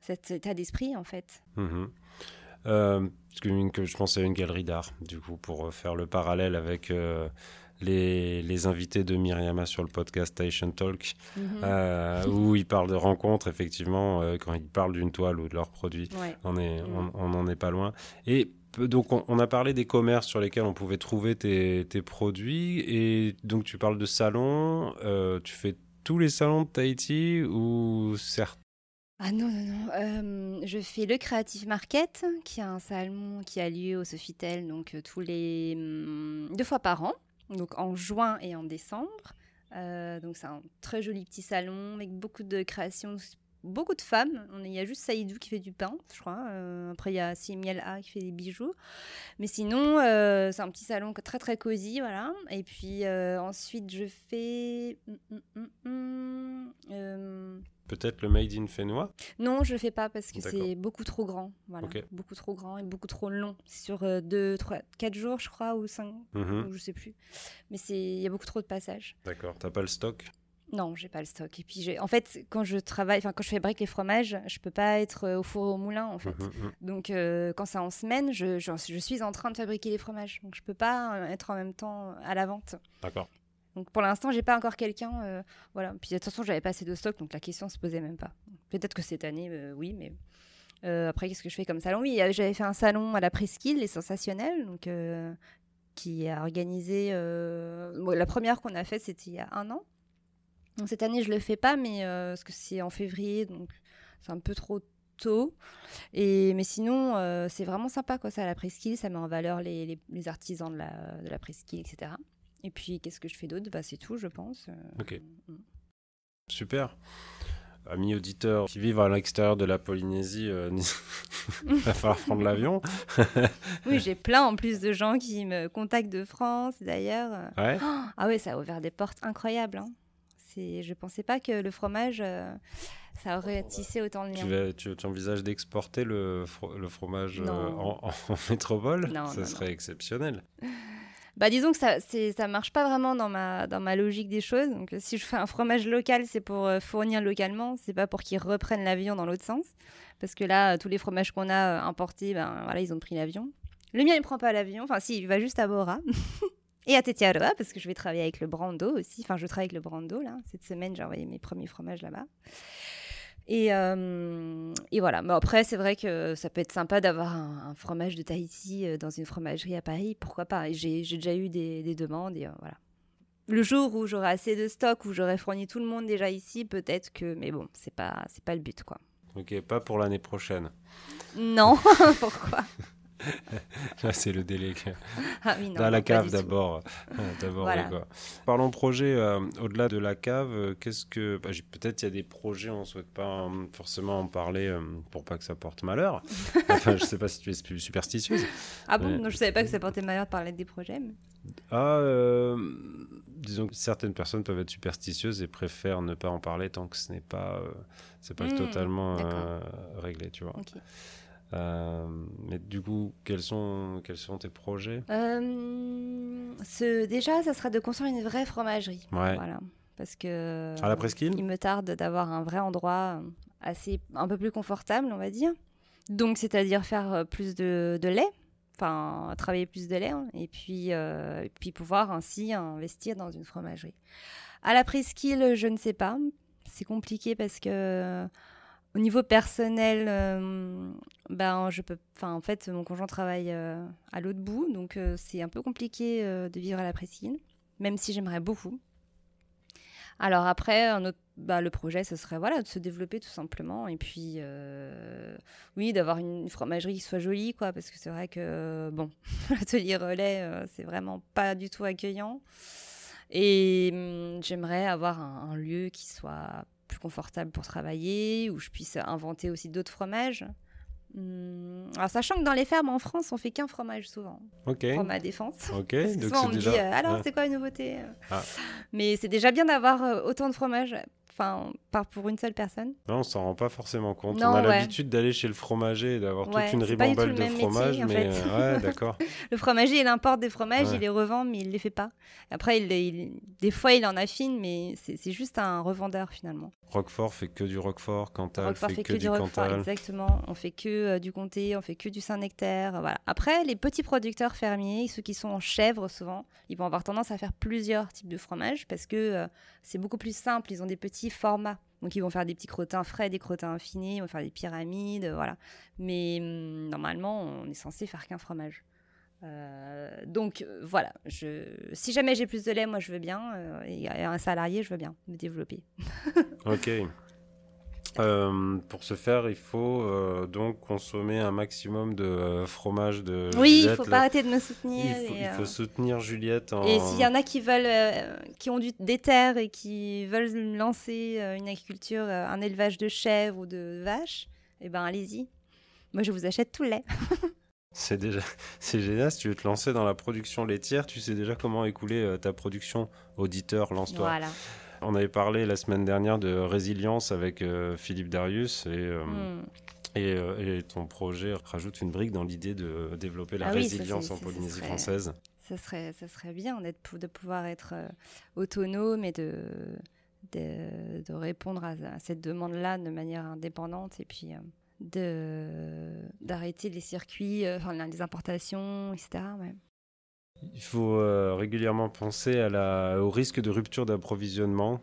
cet état d'esprit en fait. Mhm. Euh, que, je pense à une galerie d'art, du coup, pour euh, faire le parallèle avec euh, les, les invités de Myriama sur le podcast Tahitian Talk, euh, où ils parlent de rencontres, effectivement, euh, quand ils parlent d'une toile ou de leur produit. Ouais. On est, Mm. on, on est pas loin. Et donc, on, on a parlé des commerces sur lesquels on pouvait trouver tes, tes produits. Et donc, tu parles de salons. tu fais tous les salons de Tahiti ou certains Ah non, non, non. je fais le Creative Market, qui est un salon qui a lieu au Sofitel, donc euh, tous les hum, deux fois par an, donc en juin et en décembre. Euh, donc c'est un très joli petit salon avec beaucoup de créations, beaucoup de femmes. Il y a juste Saïdou qui fait du pain, je crois. Euh, après il y a Simiel A qui fait des bijoux. Mais sinon c'est un petit salon très très cosy, voilà. Et puis ensuite je fais hum, euh, Peut-être le Made in Fénois non, je le fais pas parce que c'est beaucoup trop grand. Voilà. Beaucoup trop grand et beaucoup trop long. Sur euh, deux, trois, quatre jours, je crois, ou cinq, Mhm. ou je sais plus. Mais il y a beaucoup trop de passages. D'accord. T'as pas le stock? Non, j'ai pas le stock. Et puis, en fait, quand je travaille, enfin, quand je fabrique les fromages, je peux pas être euh, au four et au moulin, en fait. Mhm, mhm. Donc, euh, quand c'est en semaine, je, je, je suis en train de fabriquer les fromages. Donc, je peux pas euh, être en même temps à la vente. D'accord. Donc pour l'instant, j'ai pas encore quelqu'un. euh, voilà. Puis attention, j'avais pas assez de stock, donc la question se posait même pas. Peut-être que cette année, euh, oui, mais euh, après, qu'est-ce que je fais comme salon? Oui, j'avais fait un salon à la Presqu'île, les Sensationnels, donc qui a organisé. la première qu'on a faite, c'était il y a un an. Donc cette année, je le fais pas, mais parce que c'est en février, donc c'est un peu trop tôt. Et, mais sinon, c'est vraiment sympa, quoi, ça, à la Presqu'île. Ça met en valeur les artisans de la, de la Presqu'île, etc. Et puis, qu'est-ce que je fais d'autre? Bah, C'est tout, je pense. Euh, Ok. mm. Super. Amis auditeurs qui vivent à l'extérieur de la Polynésie, euh, *laughs* il *laughs* va falloir prendre l'avion. *laughs* Oui, j'ai plein en plus de gens qui me contactent de France, d'ailleurs. Ouais. Ah ouais, ça a ouvert des portes incroyables. Hein. C'est, je pensais pas que le fromage, euh, ça aurait tissé autant de liens. tu, tu envisages d'exporter le, fro- le fromage euh, en, en métropole? Non, Ça non, serait exceptionnel. Bah disons que ça, ça marche pas vraiment dans ma, dans ma logique des choses. Donc si je fais un fromage local, c'est pour euh, fournir localement, c'est pas pour qu'ils reprennent l'avion dans l'autre sens. Parce que là, tous les fromages qu'on a euh, importés, ben voilà, ils ont pris l'avion. Le mien, il prend pas l'avion. Enfin, si, il va juste à Bora. *laughs* Et à Tetiaroa, parce que je vais travailler avec le Brando aussi. Enfin, je travaille avec le Brando, là. Cette semaine, j'ai envoyé mes premiers fromages là-bas. Et, euh, et voilà. Mais après, c'est vrai que ça peut être sympa d'avoir un, un fromage de Tahiti euh, dans une fromagerie à Paris. Pourquoi pas? J'ai j'ai déjà eu des, des demandes et euh, voilà. Le jour où j'aurai assez de stock, où j'aurai fourni tout le monde déjà ici, peut-être que. Mais bon, c'est pas, c'est pas le but, quoi. Ok, pas pour l'année prochaine. Non, *laughs* pourquoi? *laughs* *laughs* Là, c'est le délai. *laughs* Ah oui, non. Dans la cave d'abord. *laughs* D'abord Voilà. Parlons projet, euh, au-delà de la cave, euh, qu'est-ce que. bah, Peut-être il y a des projets, on ne souhaite pas euh, forcément en parler euh, pour pas que ça porte malheur. enfin, je sais pas si tu es su- superstitieuse. Ah bon? Non, je savais pas que ça portait malheur de parler des projets. mais- Ah, euh, disons que certaines personnes peuvent être superstitieuses et préfèrent ne pas en parler tant que ce n'est pas, c'est pas Hmm, totalement réglé, tu vois. Ok. mais du coup, quels sont, quels sont tes projets? Ce, Déjà, ça sera de construire une vraie fromagerie. Voilà. Parce que. À la presqu'île? Il me tarde d'avoir un vrai endroit assez, un peu plus confortable, on va dire. Donc, c'est-à-dire faire plus de, de lait enfin travailler plus de lait hein, et puis euh, et puis pouvoir ainsi investir dans une fromagerie. À la presqu'île, je ne sais pas, c'est compliqué parce que au niveau personnel, euh, ben je peux, en fait mon conjoint travaille euh, à l'autre bout, donc c'est un peu compliqué de vivre à la presqu'île, même si j'aimerais beaucoup. Alors après, un autre bah, le projet, ce serait voilà, de se développer tout simplement. Et puis, euh, oui, d'avoir une, fromagerie qui soit jolie, quoi, parce que c'est vrai que, bon, *laughs* l'atelier relais, euh, c'est vraiment pas du tout accueillant. Et hum, j'aimerais avoir un, lieu qui soit plus confortable pour travailler, où je puisse inventer aussi d'autres fromages. Hum, alors, sachant que dans les fermes en France, on fait qu'un fromage souvent. Ok. Pour ma défense. Ok. *laughs* Donc souvent, on me dit euh, alors, c'est quoi une nouveauté? Ah. Mais c'est déjà bien d'avoir autant de fromages enfin, pas pour une seule personne. Non, on s'en rend pas forcément compte. on a l'habitude d'aller chez le fromager et d'avoir toute une ribambelle de fromage, mais euh, ouais, d'accord. *laughs* le fromager, il importe des fromages, il les revend, mais il les fait pas. Après, il, des fois, il en affine, mais c'est juste un revendeur finalement. Roquefort fait que du Roquefort, Cantal fait, que, du, Cantal. Exactement, on fait que euh, du comté, on fait que du Saint-Nectaire. Voilà. Après, les petits producteurs fermiers, ceux qui sont en chèvre souvent, ils vont avoir tendance à faire plusieurs types de fromages parce que euh, c'est beaucoup plus simple. Ils ont des petits formats. Donc ils vont faire des petits crottins frais, des crottins affinés, ils vont faire des pyramides, voilà. Mais hum, normalement, on est censé faire qu'un fromage. Euh, donc voilà, je, si jamais j'ai plus de lait, moi je veux bien. Euh, et un salarié, je veux bien me développer. ok. Euh, pour ce faire, il faut euh, donc consommer un maximum de euh, fromage de Oui, il faut pas arrêter de me soutenir. Il faut, soutenir Juliette. Et s'il y en a qui veulent, qui ont du, des terres et qui veulent lancer une agriculture, un élevage de chèvres ou de vaches, eh ben allez-y. Moi, je vous achète tout le lait. *laughs* c'est déjà, *laughs* c'est génial. Si tu veux te lancer dans la production laitière, tu sais déjà comment écouler ta production. Auditeur, lance-toi. Voilà. On avait parlé la semaine dernière de résilience avec euh, Philippe Darius et, euh, hmm. euh, et, ton projet rajoute une brique dans l'idée de développer la ah résilience en Polynésie française. Ça serait, ça serait bien de pouvoir être autonome et de, de, répondre à, cette demande-là de manière indépendante et puis d'arrêter les circuits, enfin, les importations, etc. Il faut euh, régulièrement penser à la, au risque de rupture d'approvisionnement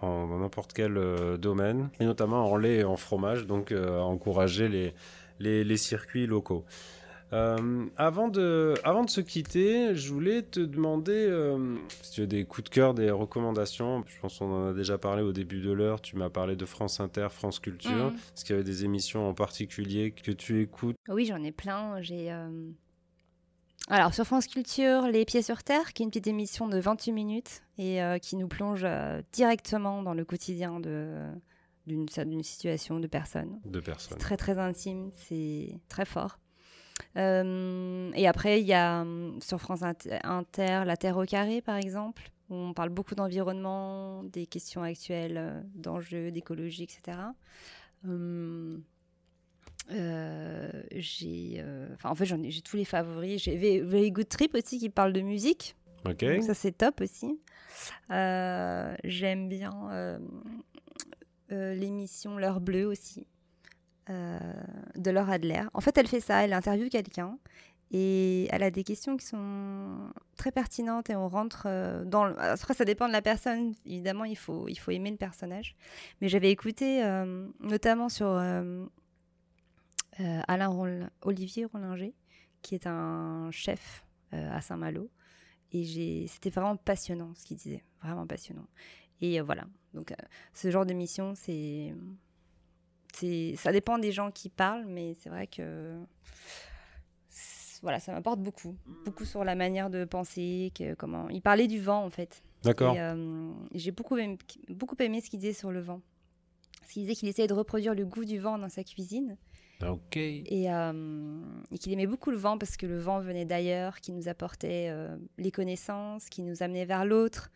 en, dans n'importe quel euh, domaine, et notamment en lait et en fromage, donc euh, encourager les, les, les circuits locaux. avant, de, avant de se quitter, je voulais te demander si tu as des coups de cœur, des recommandations. Je pense qu'on en a déjà parlé au début de l'heure. Tu m'as parlé de France Inter, France Culture. Mmh. Est-ce qu'il y avait des émissions en particulier que tu écoutes? Oui, j'en ai plein. J'ai alors sur France Culture, Les Pieds sur Terre, qui est une petite émission de 28 minutes et euh, qui nous plonge euh, directement dans le quotidien d'une situation de personnes. De personnes. très très intime, c'est très fort. Euh, et après, il y a sur France Inter La Terre au carré, par exemple, où on parle beaucoup d'environnement, des questions actuelles, d'enjeux, d'écologie, etc. Euh, j'ai, euh, enfin en fait j'en ai, j'ai tous les favoris. J'ai Very Good Trip aussi qui parle de musique. Ok. ça c'est top aussi. Euh, j'aime bien l'émission L'heure bleue aussi de Laure Adler. En fait elle fait ça, elle interviewe quelqu'un et elle a des questions qui sont très pertinentes et on rentre dans le... après ça dépend de la personne évidemment il faut il faut aimer le personnage mais j'avais écouté notamment sur euh, Alain Olivier Rollinger, qui est un chef euh, à Saint-Malo. Et c'était vraiment passionnant ce qu'il disait, vraiment passionnant. Et euh, voilà, donc ce genre de mission, c'est, ça dépend des gens qui parlent, mais c'est vrai que voilà, ça m'apporte beaucoup, beaucoup sur la manière de penser, que, comment. Il parlait du vent en fait. D'accord. j'ai beaucoup aimé, beaucoup aimé ce qu'il disait sur le vent. Parce qu'il disait qu'il essayait de reproduire le goût du vent dans sa cuisine. Euh, et qu'il aimait beaucoup le vent parce que le vent venait d'ailleurs, qui nous apportait euh, les connaissances, qui nous amenait vers l'autre.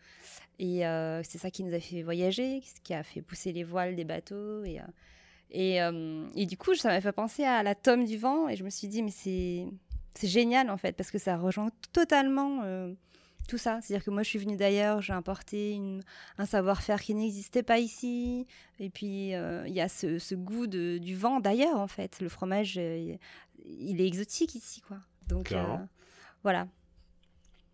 Et euh, c'est ça qui nous a fait voyager, qui a fait pousser les voiles des bateaux. Et, Et, et, du coup, ça m'a fait penser à la tome du vent et je me suis dit, mais c'est génial en fait, parce que ça rejoint totalement tout ça. C'est-à-dire que moi, je suis venue d'ailleurs, j'ai importé une, un savoir-faire qui n'existait pas ici. Et puis, euh, il y a ce, ce goût de, du vent d'ailleurs en fait. Le fromage, il est exotique ici, quoi. Donc, voilà.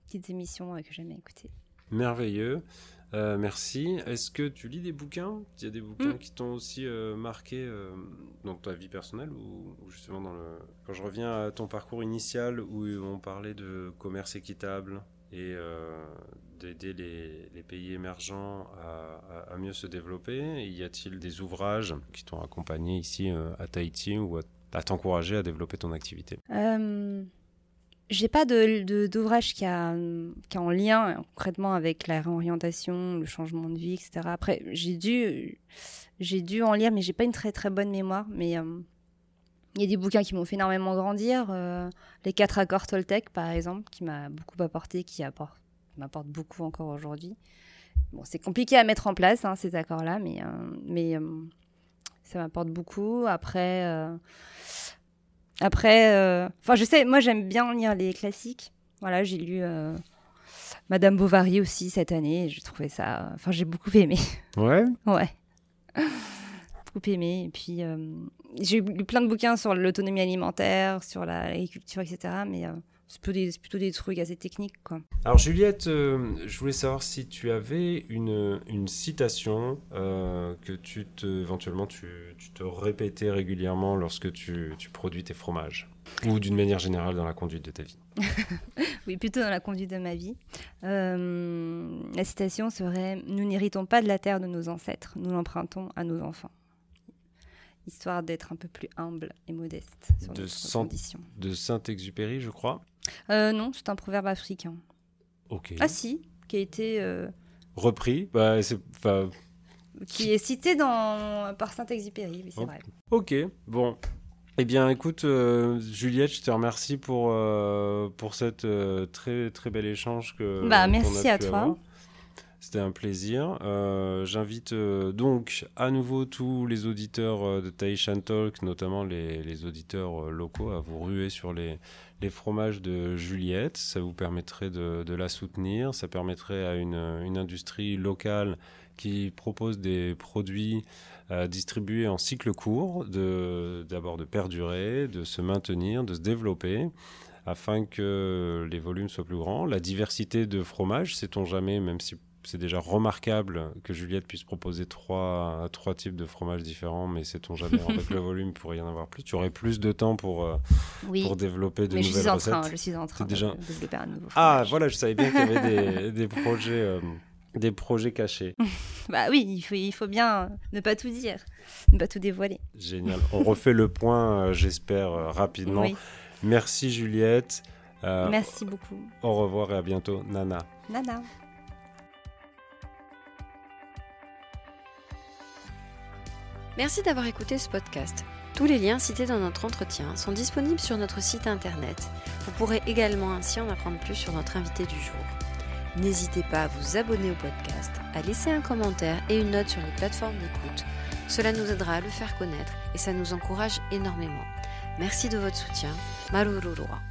Petite émission que j'aime écouter. Merveilleux. Euh, merci. Est-ce que tu lis des bouquins? Il y a des bouquins mm. qui t'ont aussi euh, marqué euh, dans ta vie personnelle ou, justement dans le... Quand je reviens à ton parcours initial où on parlait de commerce équitable? Et d'aider les, pays émergents à, mieux se développer, y a-t-il des ouvrages qui t'ont accompagné ici à Tahiti ou à, t'encourager à développer ton activité? J'ai pas d'ouvrage qui a, en lien concrètement avec la réorientation, le changement de vie, etc. Après, j'ai dû, dû en lire, mais j'ai pas une très très bonne mémoire. Mais euh, il y a des bouquins qui m'ont fait énormément grandir. Euh, les quatre accords Toltec, par exemple, qui m'a beaucoup apporté, qui apporte, m'apporte beaucoup encore aujourd'hui. Bon, c'est compliqué à mettre en place hein, ces accords-là, mais, euh, mais ça m'apporte beaucoup. Après après, euh, enfin, je sais, moi j'aime bien lire les classiques. Voilà, j'ai lu euh, Madame Bovary aussi cette année. J'ai trouvé ça. Enfin, j'ai beaucoup aimé. Ouais? *laughs* ouais. beaucoup aimé. Et puis, euh, j'ai lu plein de bouquins sur l'autonomie alimentaire, sur l'agriculture, etc. Mais c'est plutôt, des, trucs assez techniques. Quoi. Alors Juliette, euh, je voulais savoir si tu avais une, une citation euh, que tu te, éventuellement tu, tu, te répétais régulièrement lorsque tu, tu produis tes fromages ou d'une manière générale dans la conduite de ta vie. *laughs* oui, plutôt dans la conduite de ma vie. Euh, la citation serait ⁇ Nous n'héritons pas de la terre de nos ancêtres, nous l'empruntons à nos enfants ⁇ histoire d'être un peu plus humble et modeste sur de Saint-Exupéry, je crois. Euh, non, c'est un proverbe africain. Ok. Ah si, qui a été euh, repris. Bah, c'est qui est cité dans par Saint-Exupéry, oui, c'est vrai. Ok, bon. Eh bien, écoute, euh, Juliette, je te remercie pour, pour cette très très bel échange que. Bah, merci à toi. C'était un plaisir. Euh, j'invite euh, donc à nouveau tous les auditeurs euh, de Taishan Talk, notamment les, auditeurs locaux, à vous ruer sur les, fromages de Juliette. Ça vous permettrait de, la soutenir. Ça permettrait à une, industrie locale qui propose des produits distribués en cycle court, d'abord de, de perdurer, de se maintenir, de se développer afin que les volumes soient plus grands. La diversité de fromages, sait-on jamais, même si c'est déjà remarquable que Juliette puisse proposer trois, trois types de fromages différents, mais sait-on jamais, *laughs* avec le volume, pour y en avoir plus. Tu aurais plus de temps pour, euh, pour développer de nouvelles je suis en Train, je suis en train de, développer un nouveau Ah, voilà, je savais bien qu'il y avait des, *laughs* des projets... Euh, des projets cachés. *laughs* bah oui, il faut, il faut bien ne pas tout dire, ne pas tout dévoiler. Génial. On refait le point, euh, j'espère, rapidement. Merci Juliette. Merci beaucoup. Au revoir et à bientôt. Nana. Nana. Merci d'avoir écouté ce podcast. Tous les liens cités dans notre entretien sont disponibles sur notre site internet. Vous pourrez également ainsi en apprendre plus sur notre invité du jour. N'hésitez pas à vous abonner au podcast, à laisser un commentaire et une note sur les plateformes d'écoute. Cela nous aidera à le faire connaître et ça nous encourage énormément. Merci de votre soutien. Marururua.